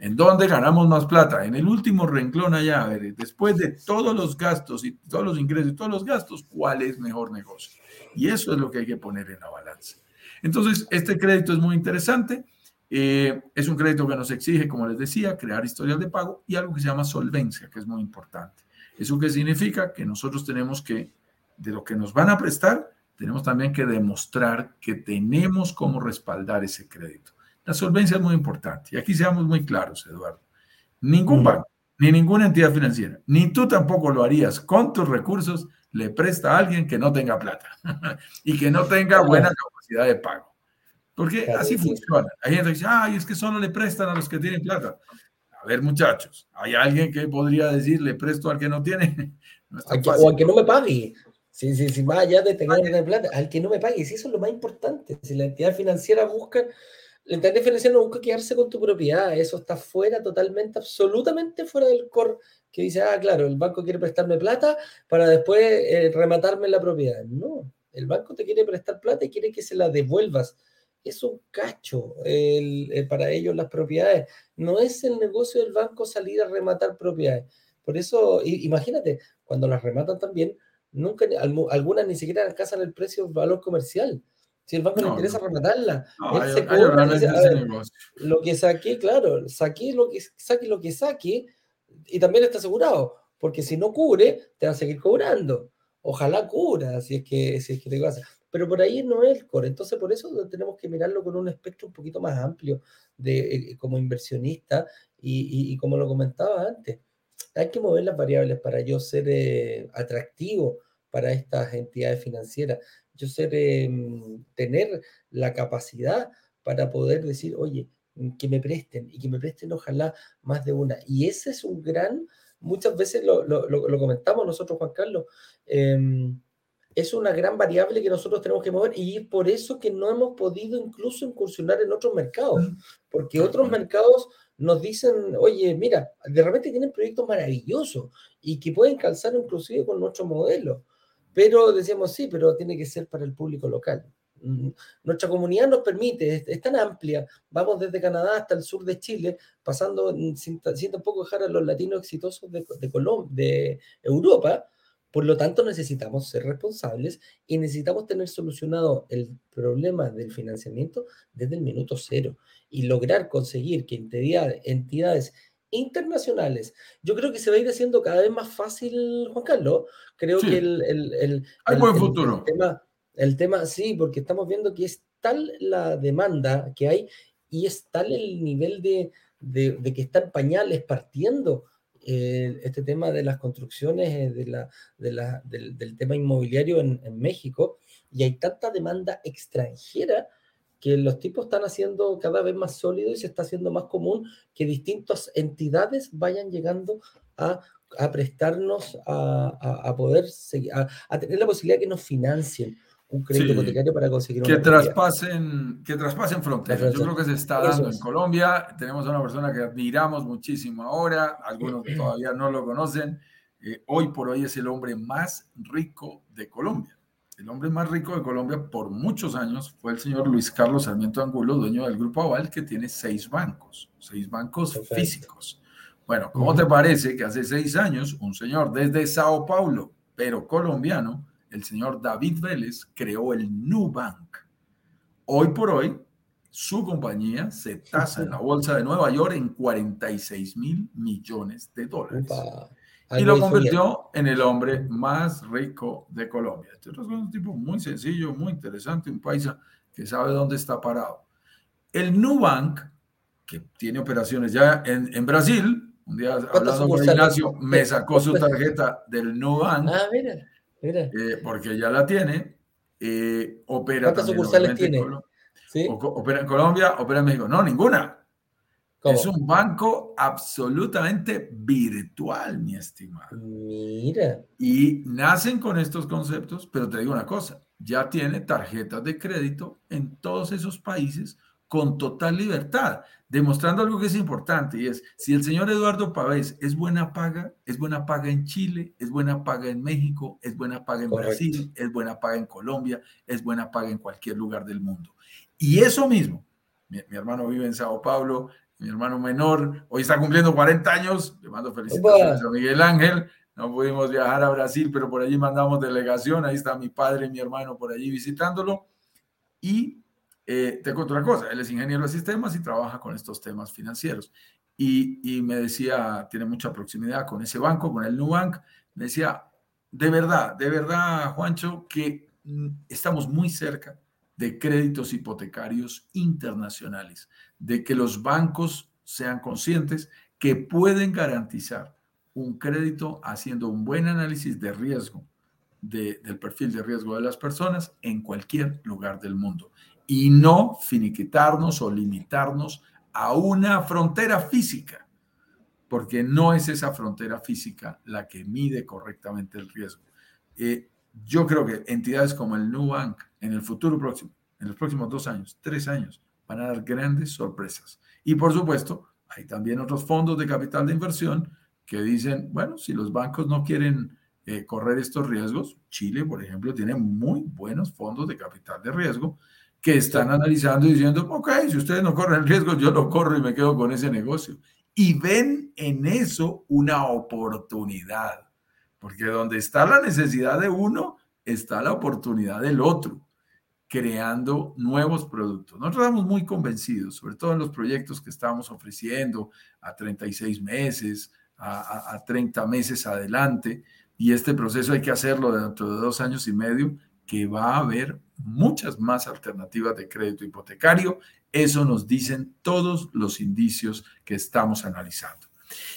S1: ¿En dónde ganamos más plata? En el último renglón allá, a ver, después de todos los gastos y todos los ingresos y todos los gastos, ¿cuál es mejor negocio? Y eso es lo que hay que poner en la balanza. Entonces, este crédito es muy interesante. Eh, es un crédito que nos exige, como les decía, crear historial de pago y algo que se llama solvencia, que es muy importante. ¿Eso qué significa? Que nosotros tenemos que, de lo que nos van a prestar, tenemos también que demostrar que tenemos cómo respaldar ese crédito. La solvencia es muy importante. Y aquí seamos muy claros, Eduardo. Ningún banco, ni ninguna entidad financiera, ni tú tampoco lo harías con tus recursos, le presta a alguien que no tenga plata y que no tenga buena capacidad de pago. Porque así funciona. Hay gente que dice, ay, es que solo le prestan a los que tienen plata. A ver, muchachos, ¿hay alguien que podría decir, le presto al que no tiene?
S2: o al que no me pague. Sí, sí, sí, más allá de tener plata, al que no me pague, si eso es lo más importante. Si la entidad financiera busca, la entidad financiera no busca quedarse con tu propiedad, eso está fuera, totalmente, absolutamente fuera del core que dice, ah, claro, el banco quiere prestarme plata para después eh, rematarme la propiedad. No, el banco te quiere prestar plata y quiere que se la devuelvas. Es un cacho el, para ellos las propiedades. No es el negocio del banco salir a rematar propiedades. Por eso, imagínate, cuando las rematan también, nunca, algunas ni siquiera alcanzan el precio valor comercial. Si el banco no, le interesa rematarla, él se cobra, lo que saqué, claro, saqué lo que saque lo que saque y también está asegurado. porque si no cubre, te va a seguir cobrando. Ojalá cura, si es que, si es que te pasa. Pero por ahí no es el core. Entonces, por eso tenemos que mirarlo con un espectro un poquito más amplio de, eh, como inversionista y, como lo comentaba antes. Hay que mover las variables para yo ser eh, atractivo para estas entidades financieras. Yo ser, em, tener la capacidad para poder decir, oye, que me presten y que me presten ojalá más de una. Y ese es un gran, muchas veces lo, lo, comentamos nosotros, Juan Carlos, em, es una gran variable que nosotros tenemos que mover y es por eso que no hemos podido incluso incursionar en otros mercados, porque otros mercados nos dicen, oye, mira, de repente tienen proyectos maravillosos y que pueden calzar inclusive con nuestro modelo, pero decíamos, sí, pero tiene que ser para el público local. Mm, nuestra comunidad nos permite, es, tan amplia, vamos desde Canadá hasta el sur de Chile, pasando sin, tampoco dejar a los latinos exitosos de, de, de Europa, por lo tanto necesitamos ser responsables y necesitamos tener solucionado el problema del financiamiento desde el minuto cero y lograr conseguir que entidades, entidades internacionales. Yo creo que se va a ir haciendo cada vez más fácil, Juan Carlos. Creo que el, el, el,
S1: Hay buen futuro.
S2: tema, el tema, sí, porque estamos viendo que es tal la demanda que hay y es tal el nivel de, de, que están pañales partiendo eh, este tema de las construcciones, eh, de la, de la, del, tema inmobiliario en, México, y hay tanta demanda extranjera que los tipos están haciendo cada vez más sólidos y se está haciendo más común que distintas entidades vayan llegando a, a prestarnos a, a, poder seguir, a, tener la posibilidad que nos financien un crédito hipotecario para conseguir
S1: que traspasen que traspasen fronteras. Yo creo que se está dando en Colombia. Tenemos a una persona que admiramos muchísimo ahora, algunos todavía no lo conocen. Eh, hoy por hoy es el hombre más rico de Colombia. El hombre más rico de Colombia por muchos años fue el señor Luis Carlos Sarmiento Angulo, dueño del Grupo Aval, que tiene seis bancos, seis bancos físicos. Bueno, ¿cómo te parece que hace seis años un señor desde Sao Paulo, pero colombiano, el señor David Vélez creó el Nubank. Hoy por hoy, su compañía se tasa en la bolsa de Nueva York en 46 mil millones de dólares. Y lo convirtió en el hombre más rico de Colombia. Este es un tipo muy sencillo, muy interesante, un paisa que sabe dónde está parado. El Nubank, que tiene operaciones ya en, en Brasil, un día hablando con Ignacio, me sacó su tarjeta del Nubank. Ah, mira. Eh, porque ya la tiene. Eh, opera
S2: ¿Cuántas sucursales tiene?
S1: opera en Colombia, opera en México. No, ninguna. Es un banco absolutamente virtual, mi estimado.
S2: Mira.
S1: Y nacen con estos conceptos, pero te digo una cosa, ya tiene tarjetas de crédito en todos esos países con total libertad, demostrando algo que es importante y es, si el señor Eduardo Pavés es buena paga, es buena paga en Chile, es buena paga en México, es buena paga en Brasil, es buena paga en Colombia, es buena paga en cualquier lugar del mundo. Y eso mismo, mi, hermano vive en Sao Paulo, mi hermano menor, hoy está cumpliendo 40 años, le mando felicitaciones a Miguel Ángel, no pudimos viajar a Brasil, pero por allí mandamos delegación, ahí está mi padre y mi hermano por allí visitándolo. Y eh, te cuento una cosa, él es ingeniero de sistemas y trabaja con estos temas financieros. Y, y, me decía, tiene mucha proximidad con ese banco, con el Nubank. Me decía, de verdad, de verdad, Juancho, que mm, estamos muy cerca de créditos hipotecarios internacionales, de que los bancos sean conscientes que pueden garantizar un crédito haciendo un buen análisis de riesgo, del perfil de riesgo de las personas en cualquier lugar del mundo y no finiquitarnos o limitarnos a una frontera física, porque no es esa frontera física la que mide correctamente el riesgo. Eh, yo creo que entidades como el Nubank en el futuro próximo, en los próximos dos años, tres años, van a dar grandes sorpresas. Y por supuesto, hay también otros fondos de capital de inversión que dicen, bueno, si los bancos no quieren eh, correr estos riesgos, Chile, por ejemplo, tiene muy buenos fondos de capital de riesgo que están analizando y diciendo, ok, si ustedes no corren el riesgo, yo lo corro y me quedo con ese negocio. Y ven en eso una oportunidad, porque donde está la necesidad de uno, está la oportunidad del otro, creando nuevos productos. Nosotros estamos muy convencidos, sobre todo en los proyectos que estamos ofreciendo a 36 meses, a, a 30 meses adelante. Y este proceso hay que hacerlo dentro de dos años y medio, que va a haber muchas más alternativas de crédito hipotecario. Eso nos dicen todos los indicios que estamos analizando.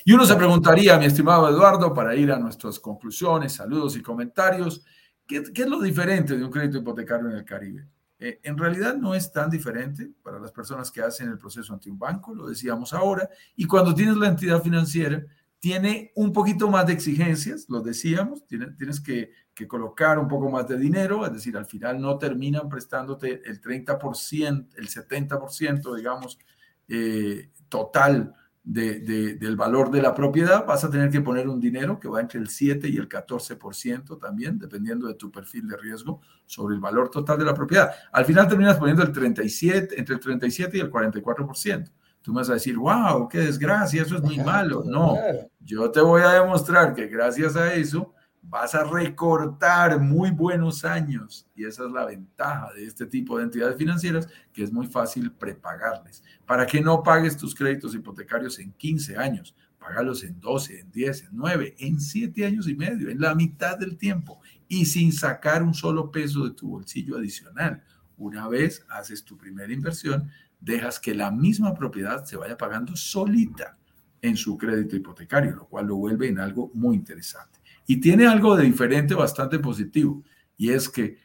S1: Y uno se preguntaría, mi estimado Eduardo, para ir a nuestras conclusiones, saludos y comentarios, ¿qué, es lo diferente de un crédito hipotecario en el Caribe? Eh, en realidad no es tan diferente para las personas que hacen el proceso ante un banco, lo decíamos ahora, y cuando tienes la entidad financiera, tiene un poquito más de exigencias, lo decíamos, tienes, que, colocar un poco más de dinero, es decir, al final no terminan prestándote el 30%, el 70%, digamos, eh, total de, del valor de la propiedad, vas a tener que poner un dinero que va entre el 7 y el 14% también, dependiendo de tu perfil de riesgo sobre el valor total de la propiedad. Al final terminas poniendo el 37, entre el 37 y el 44%. Tú me vas a decir, wow, qué desgracia, eso es muy malo. No, yo te voy a demostrar que gracias a eso vas a recortar muy buenos años y esa es la ventaja de este tipo de entidades financieras que es muy fácil prepagarles. Para que no pagues tus créditos hipotecarios en 15 años, págalos en 12, en 10, en 9, en 7 años y medio, en la mitad del tiempo y sin sacar un solo peso de tu bolsillo adicional. Una vez haces tu primera inversión, dejas que la misma propiedad se vaya pagando solita en su crédito hipotecario, lo cual lo vuelve en algo muy interesante. Y tiene algo de diferente bastante positivo, y es que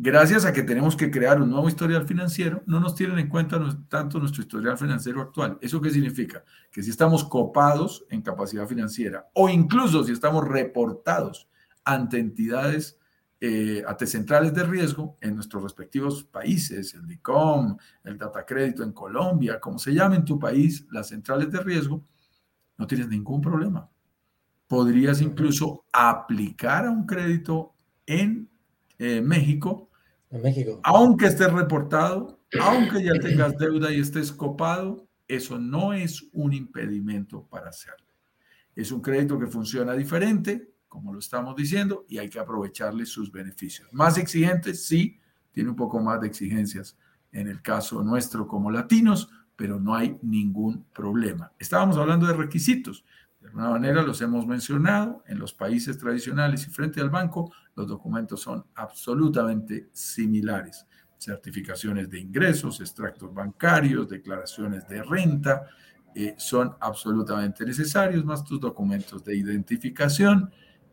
S1: gracias a que tenemos que crear un nuevo historial financiero, no nos tienen en cuenta tanto nuestro historial financiero actual. ¿Eso qué significa? Que si estamos copados en capacidad financiera o incluso si estamos reportados ante entidades, eh, ante centrales de riesgo en nuestros respectivos países, el DICOM, el Data Crédito en Colombia, como se llame en tu país, las centrales de riesgo, no tienes ningún problema. Podrías incluso aplicar a un crédito en eh, México,
S2: en México,
S1: aunque estés reportado, aunque ya tengas deuda y estés copado, eso no es un impedimento para hacerlo. Es un crédito que funciona diferente, como lo estamos diciendo, y hay que aprovecharle sus beneficios. Más exigentes, sí, tiene un poco más de exigencias en el caso nuestro como latinos, pero no hay ningún problema. Estábamos hablando de requisitos. De alguna manera los hemos mencionado, en los países tradicionales y frente al banco, los documentos son absolutamente similares. Certificaciones de ingresos, extractos bancarios, declaraciones de renta, eh, son absolutamente necesarios, más tus documentos de identificación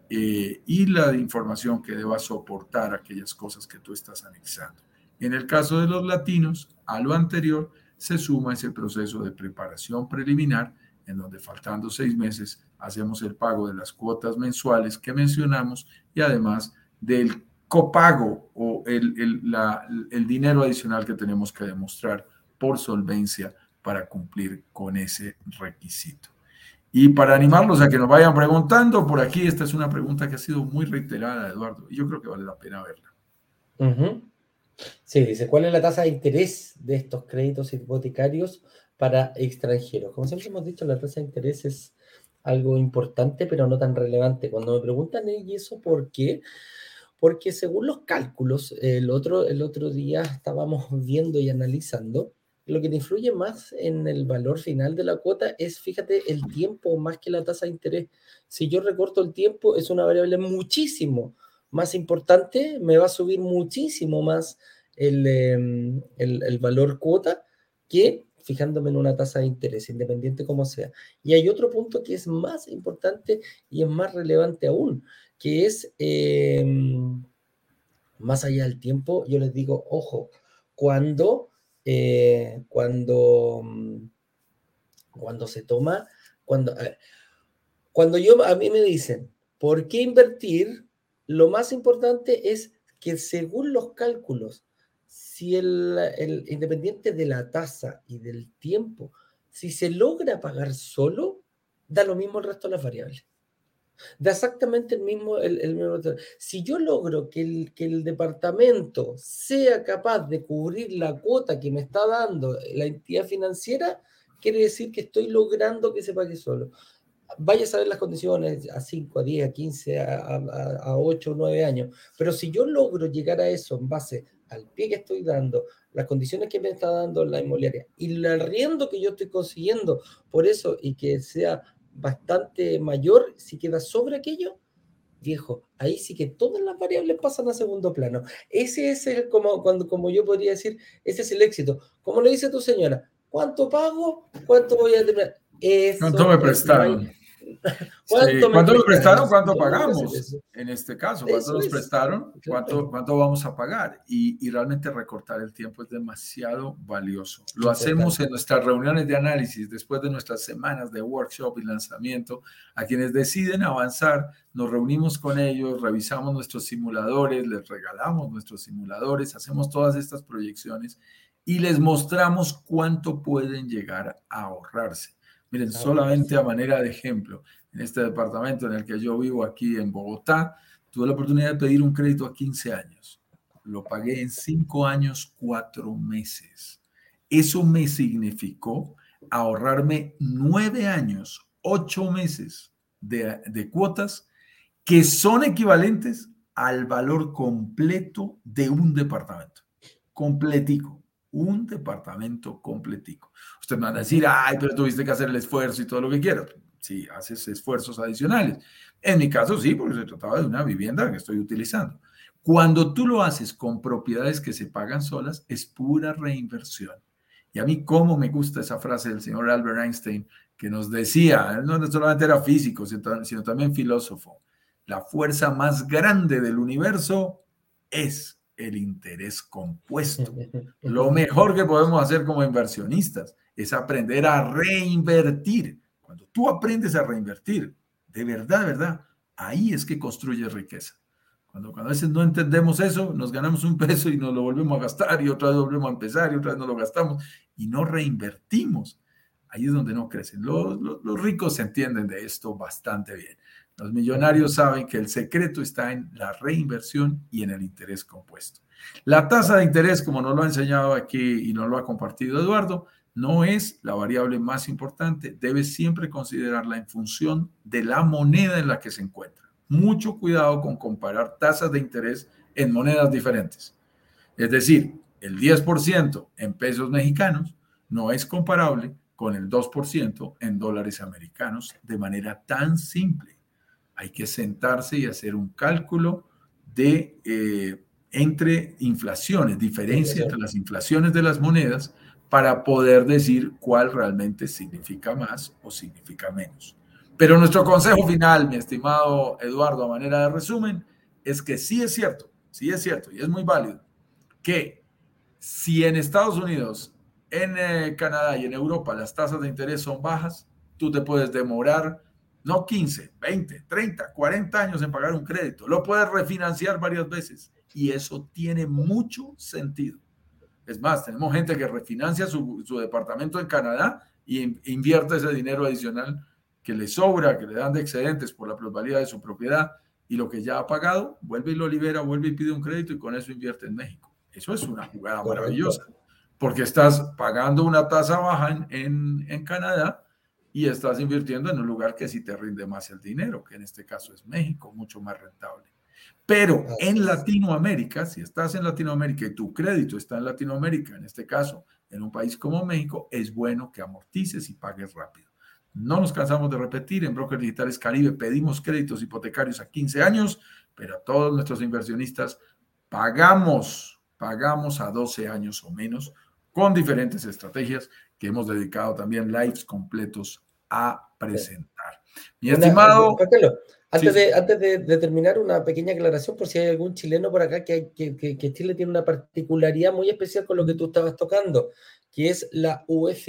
S1: eh, y la información que deba soportar aquellas cosas que tú estás anexando. En el caso de los latinos, a lo anterior se suma ese proceso de preparación preliminar en donde faltando seis meses hacemos el pago de las cuotas mensuales que mencionamos y además del copago o el, el, dinero adicional que tenemos que demostrar por solvencia para cumplir con ese requisito. Y para animarlos a que nos vayan preguntando, por aquí esta es una pregunta que ha sido muy reiterada, Eduardo, y yo creo que vale la pena verla.
S2: Sí, dice, ¿cuál es la tasa de interés de estos créditos hipotecarios para extranjeros. Como siempre hemos dicho, la tasa de interés es algo importante, pero no tan relevante. Cuando me preguntan, ¿y eso por qué? Porque según los cálculos, el otro, el otro día estábamos viendo y analizando, lo que influye más en el valor final de la cuota es, fíjate, el tiempo más que la tasa de interés. Si yo recorto el tiempo, es una variable muchísimo más importante, me va a subir muchísimo más el, em, el valor cuota que fijándome en una tasa de interés, independiente como sea. Y hay otro punto que es más importante y es más relevante aún, que es, em, más allá del tiempo, yo les digo, ojo, cuando, eh, cuando, mm, cuando se toma, cuando, cuando yo, a mí me dicen, ¿por qué invertir? Lo más importante es que según los cálculos si el, independiente de la tasa y del tiempo, si se logra pagar solo, da lo mismo el resto de las variables. Da exactamente el mismo, el, mismo. Si yo logro que el, que el departamento sea capaz de cubrir la cuota que me está dando la entidad financiera, quiere decir que estoy logrando que se pague solo. Vaya a saber las condiciones a 5, a 10, a 15, a, a, a 8, 9 años. Pero si yo logro llegar a eso en base al pie que estoy dando, las condiciones que me está dando la inmobiliaria y el arriendo que yo estoy consiguiendo por eso y que sea bastante mayor, si queda sobre aquello, viejo, ahí sí que todas las variables pasan a segundo plano. Ese es el, como, cuando, como yo podría decir, ese es el éxito. Como le dice tu señora, ¿cuánto pago? ¿Cuánto voy a tener?
S1: ¿Cuánto me prestaron? ¿Cuánto, me, prestaron? ¿Cuánto pagamos? En este caso, ¿cuánto nos prestaron? ¿Cuánto, ¿Cuánto vamos a pagar? Y, y, realmente recortar el tiempo es demasiado valioso. Lo hacemos en nuestras reuniones de análisis, después de nuestras semanas de workshop y lanzamiento. A quienes deciden avanzar, nos reunimos con ellos, revisamos nuestros simuladores, les regalamos nuestros simuladores, hacemos todas estas proyecciones y les mostramos cuánto pueden llegar a ahorrarse. Miren, solamente a manera de ejemplo, en este departamento en el que yo vivo aquí en Bogotá, tuve la oportunidad de pedir un crédito a 15 años. Lo pagué en 5 años, 4 meses. Eso me significó ahorrarme 9 años, 8 meses de, de cuotas que son equivalentes al valor completo de un departamento. Completico un departamento completico. Usted me va a decir, ay, pero tuviste que hacer el esfuerzo y todo lo que quieras. Sí, haces esfuerzos adicionales. En mi caso, sí, porque se trataba de una vivienda que estoy utilizando. Cuando tú lo haces con propiedades que se pagan solas, es pura reinversión. Y a mí, cómo me gusta esa frase del señor Albert Einstein, que nos decía, no solamente era físico, sino también filósofo, la fuerza más grande del universo es el interés compuesto. Lo mejor que podemos hacer como inversionistas es aprender a reinvertir. Cuando tú aprendes a reinvertir, de verdad, de verdad, ahí es que construyes riqueza. Cuando, cuando a veces no entendemos eso, nos ganamos un peso y nos lo volvemos a gastar y otra vez volvemos a empezar y otra vez nos lo gastamos y no reinvertimos. Ahí es donde no crecen. Los, los, los ricos se entienden de esto bastante bien. Los millonarios saben que el secreto está en la reinversión y en el interés compuesto. La tasa de interés, como nos lo ha enseñado aquí y nos lo ha compartido Eduardo, no es la variable más importante. Debes siempre considerarla en función de la moneda en la que se encuentra. Mucho cuidado con comparar tasas de interés en monedas diferentes. Es decir, el 10% en pesos mexicanos no es comparable con el 2% en dólares americanos de manera tan simple hay que sentarse y hacer un cálculo de eh, entre inflaciones, diferencia entre las inflaciones de las monedas para poder decir cuál realmente significa más o significa menos. Pero nuestro consejo final, mi estimado Eduardo, a manera de resumen, es que sí es cierto, sí es cierto y es muy válido que si en Estados Unidos, en eh, Canadá y en Europa las tasas de interés son bajas, tú te puedes demorar no 15, 20, 30, 40 años en pagar un crédito. Lo puedes refinanciar varias veces y eso tiene mucho sentido. Es más, tenemos gente que refinancia su, departamento en Canadá y invierte ese dinero adicional que le sobra, que le dan de excedentes por la plusvalía de su propiedad y lo que ya ha pagado, vuelve y lo libera, vuelve y pide un crédito y con eso invierte en México. Eso es una jugada maravillosa, porque estás pagando una tasa baja en, en Canadá y estás invirtiendo en un lugar que sí te rinde más el dinero, que en este caso es México, mucho más rentable. Pero en Latinoamérica, si estás en Latinoamérica y tu crédito está en Latinoamérica, en este caso en un país como México, es bueno que amortices y pagues rápido. No nos cansamos de repetir, en Brokers Digitales Caribe pedimos créditos hipotecarios a 15 años, pero a todos nuestros inversionistas pagamos, pagamos a 12 años o menos con diferentes estrategias que hemos dedicado también lives completos a presentar. Mi estimado...
S2: antes, de, antes de, terminar, una pequeña aclaración por si hay algún chileno por acá que, que, que, Chile tiene una particularidad muy especial con lo que tú estabas tocando, que es la UF.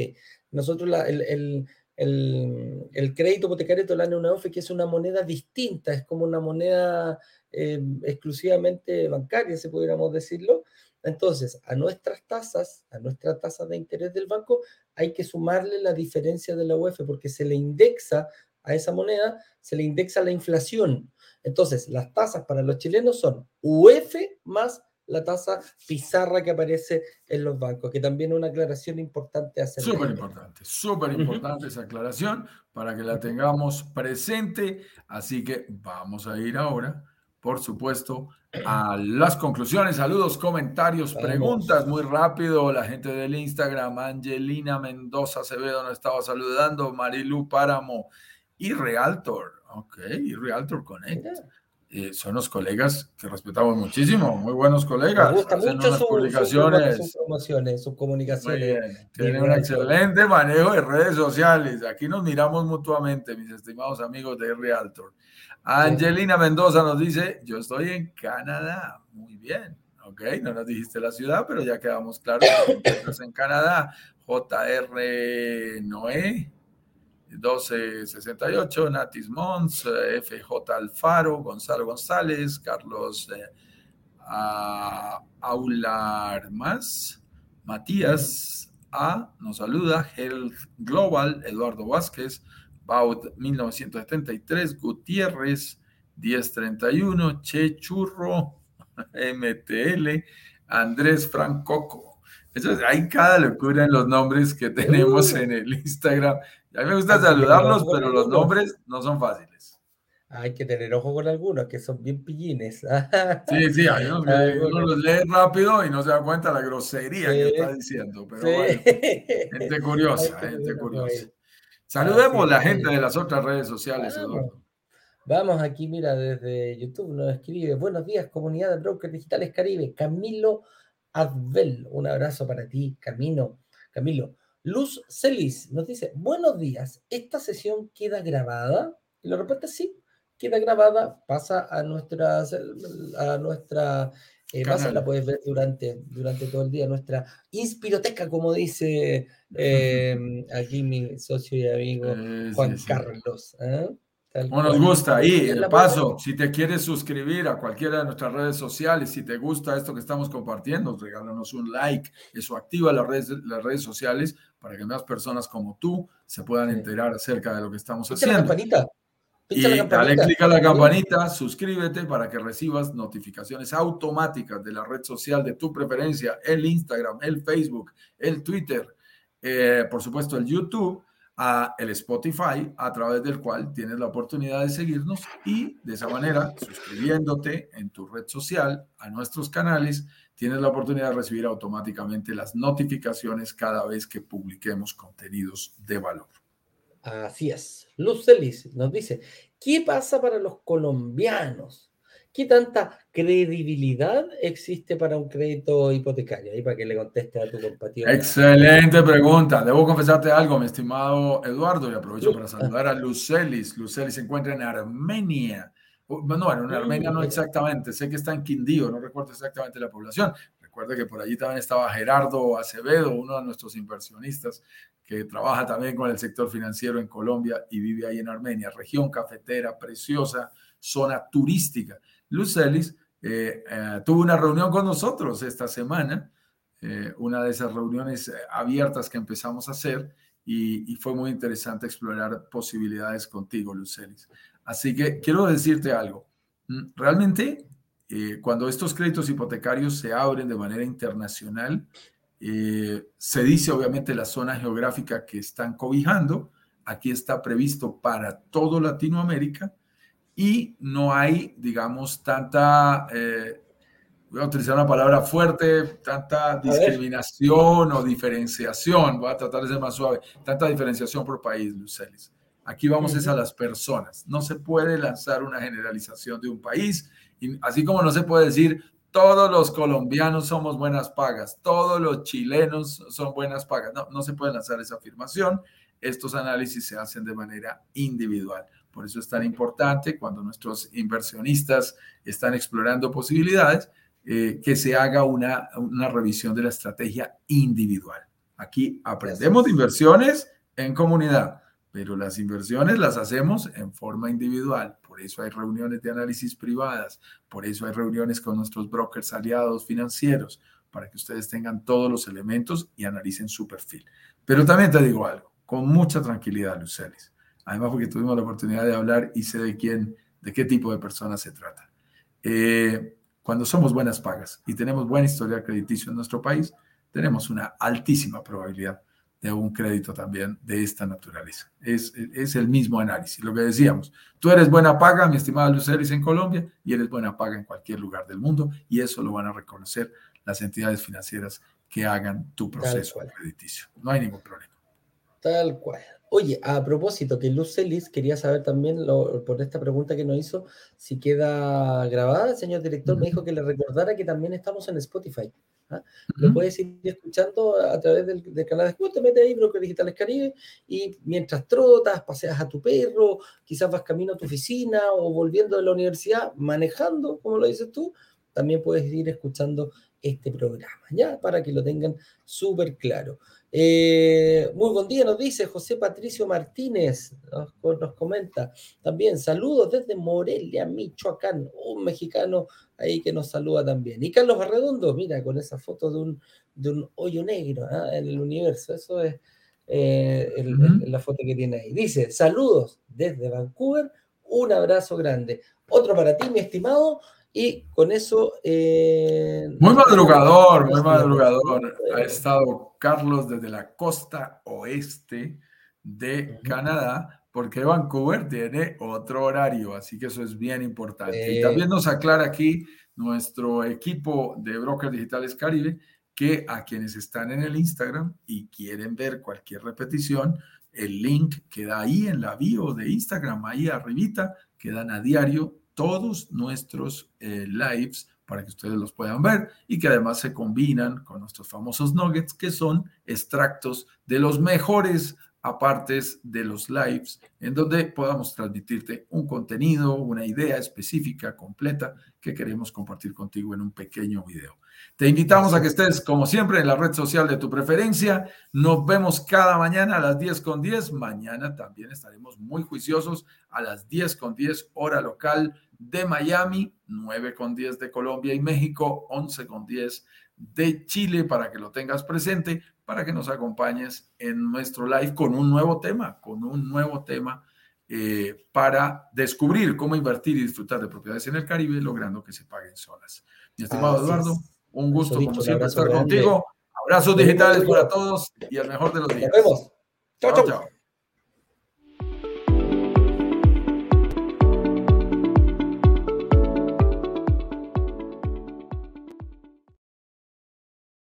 S2: Nosotros la, el, el, el, el, crédito hipotecario te una UF que es una moneda distinta, es como una moneda eh, exclusivamente bancaria, si pudiéramos decirlo, entonces, a nuestras tasas, a nuestra tasa de interés del banco, hay que sumarle la diferencia de la UF porque se le indexa a esa moneda, se le indexa la inflación. Entonces, las tasas para los chilenos son UF más la tasa pizarra que aparece en los bancos, que también es una aclaración importante hacer.
S1: Súper importante, súper importante esa aclaración para que la tengamos presente. Así que vamos a ir ahora, por supuesto, a las conclusiones. Saludos, comentarios, preguntas muy rápido. La gente del Instagram, Angelina Mendoza Acevedo nos estaba saludando. Marilu Páramo, y Realtor. Ok, y Realtor Connect. Eh, son los colegas que respetamos muchísimo, muy buenos colegas.
S2: Me gusta mucho sus publicaciones. sus promociones, sus comunicaciones.
S1: Tienen un excelente manejo de redes sociales. Aquí nos miramos mutuamente, mis estimados amigos de Realtor. Angelina Mendoza nos dice, yo estoy en Canadá. Muy bien. Ok, no nos dijiste la ciudad, pero ya quedamos claros que estás en Canadá. JR Noé, 1268, Natis Mons, FJ Alfaro, Gonzalo González, Carlos eh, Aular Más, Matías A, nos saluda, Health Global, Eduardo Vázquez, Baut 1973, Gutiérrez 1031, Che Churro, MTL, Andrés Francoco. Hay cada locura en los nombres que tenemos en el Instagram. A mí me gusta saludarlos, pero los nombres no son fáciles.
S2: Hay que tener ojo con algunos, que son bien pillines.
S1: Sí, sí, hay unos que uno los lee rápido y no se da cuenta de la grosería que está diciendo. Pero bueno, gente curiosa, gente curiosa. Saludemos a la gente de las otras redes sociales, Eduardo.
S2: Vamos aquí, mira, desde YouTube nos escribe, buenos días, comunidad de brokers digitales Caribe, Camilo Advel, un abrazo para ti, Camino, Camilo. Luz Celis nos dice, buenos días, ¿esta sesión queda grabada? Y la respuesta es sí, queda grabada, pasa a, nuestras, a nuestra eh, la puedes ver durante, durante todo el día, nuestra inspiroteca, como dice eh, aquí mi socio y amigo Juan Carlos. ¿eh?
S1: Como nos gusta. Y el paso, si te quieres suscribir a cualquiera de nuestras redes sociales, si te gusta esto que estamos compartiendo, regálanos un like. Eso activa las redes, las redes sociales para que más personas como tú se puedan enterar acerca de lo que estamos haciendo. La campanita. y dale clic a la campanita, suscríbete para que recibas notificaciones automáticas de la red social de tu preferencia, el Instagram, el Facebook, el Twitter, eh, por supuesto el YouTube a el Spotify, a través del cual tienes la oportunidad de seguirnos y de esa manera, suscribiéndote en tu red social a nuestros canales, tienes la oportunidad de recibir automáticamente las notificaciones cada vez que publiquemos contenidos de valor.
S2: Así es. Luz Celis nos dice, ¿qué pasa para los colombianos? ¿Qué tanta credibilidad existe para un crédito hipotecario? Ahí para que le conteste a tu compatriota.
S1: Excelente pregunta. Debo confesarte algo, mi estimado Eduardo, y aprovecho para saludar a Lucelis. Lucelis se encuentra en Armenia. Bueno, en Armenia no exactamente, sé que está en Quindío, no recuerdo exactamente la población. Recuerda que por allí también estaba Gerardo Acevedo, uno de nuestros inversionistas, que trabaja también con el sector financiero en Colombia y vive ahí en Armenia, región cafetera, preciosa, zona turística. Luz Ellis eh, eh, tuvo una reunión con nosotros esta semana, eh, una de esas reuniones abiertas que empezamos a hacer y, fue muy interesante explorar posibilidades contigo, Luz Ellis. Así que quiero decirte algo. Mm, realmente, cuando estos créditos hipotecarios se abren de manera internacional, se dice obviamente la zona geográfica que están cobijando. Aquí está previsto para todo Latinoamérica y no hay, digamos, tanta, eh, voy a utilizar una palabra fuerte, tanta discriminación o diferenciación, voy a tratar de ser más suave, tanta diferenciación por país, Lucelis. Aquí vamos es a las personas. No se puede lanzar una generalización de un país, y así como no se puede decir todos los colombianos somos buenas pagas, todos los chilenos son buenas pagas. No, no se puede lanzar esa afirmación. Estos análisis se hacen de manera individual. Por eso es tan importante cuando nuestros inversionistas están explorando posibilidades, eh, que se haga una, una revisión de la estrategia individual. Aquí aprendemos de inversiones en comunidad, pero las inversiones las hacemos en forma individual. Por eso hay reuniones de análisis privadas, por eso hay reuniones con nuestros brokers aliados financieros, para que ustedes tengan todos los elementos y analicen su perfil. Pero también te digo algo, con mucha tranquilidad, Lucelis además porque tuvimos la oportunidad de hablar y sé de quién, de qué tipo de personas se trata. Eh, cuando somos buenas pagas y tenemos buen historial crediticio en nuestro país, tenemos una altísima probabilidad de un crédito también de esta naturaleza. Es, es el mismo análisis, lo que decíamos. Tú eres buena paga, mi estimada Luceris, en Colombia y eres buena paga en cualquier lugar del mundo y eso lo van a reconocer las entidades financieras que hagan tu proceso crediticio. No hay ningún problema.
S2: Tal cual. Oye, a propósito, que Luz Celis quería saber también, por esta pregunta que nos hizo, si queda grabada. El señor director me dijo que le recordara que también estamos en Spotify. ¿Ah? Lo puedes ir escuchando a través del, canal de Spotify, te metes ahí, Brokers Digitales Caribe, y mientras trotas, paseas a tu perro, quizás vas camino a tu oficina o volviendo de la universidad, manejando, como lo dices tú, también puedes ir escuchando este programa, ¿ya? Para que lo tengan súper claro. Eh, muy buen día, nos dice José Patricio Martínez, nos, comenta también, saludos desde Morelia, Michoacán, un mexicano ahí que nos saluda también. Y Carlos Arredondo, mira, con esa foto de un, de un hoyo negro ¿ah? en el universo, eso es eh, la foto que tiene ahí. Dice, saludos desde Vancouver, un abrazo grande. Otro para ti, mi estimado, y con eso...
S1: Eh, muy madrugador, muy madrugador. Ha estado Carlos desde la costa oeste de Canadá, porque Vancouver tiene otro horario, así que eso es bien importante. y también nos aclara aquí nuestro equipo de Brokers Digitales Caribe que a quienes están en el Instagram y quieren ver cualquier repetición, el link queda ahí en la bio de Instagram, ahí arribita, quedan a diario todos nuestros eh, lives para que ustedes los puedan ver y que además se combinan con nuestros famosos nuggets, que son extractos de los mejores apartes de los lives, en donde podamos transmitirte un contenido, una idea específica, completa, que queremos compartir contigo en un pequeño video. Te invitamos a que estés, como siempre, en la red social de tu preferencia. Nos vemos cada mañana a las 10 con 10. Mañana también estaremos muy juiciosos a las 10 con 10 hora local de Miami, 9 con 10 de Colombia y México, 11 con 10 de Chile, para que lo tengas presente, para que nos acompañes en nuestro live con un nuevo tema, con un nuevo tema eh, para descubrir cómo invertir y disfrutar de propiedades en el Caribe, logrando que se paguen solas. Mi estimado Eduardo, un gusto como siempre estar contigo. Abrazos digitales para todos y el mejor de los días.
S2: Nos vemos. chao. chao.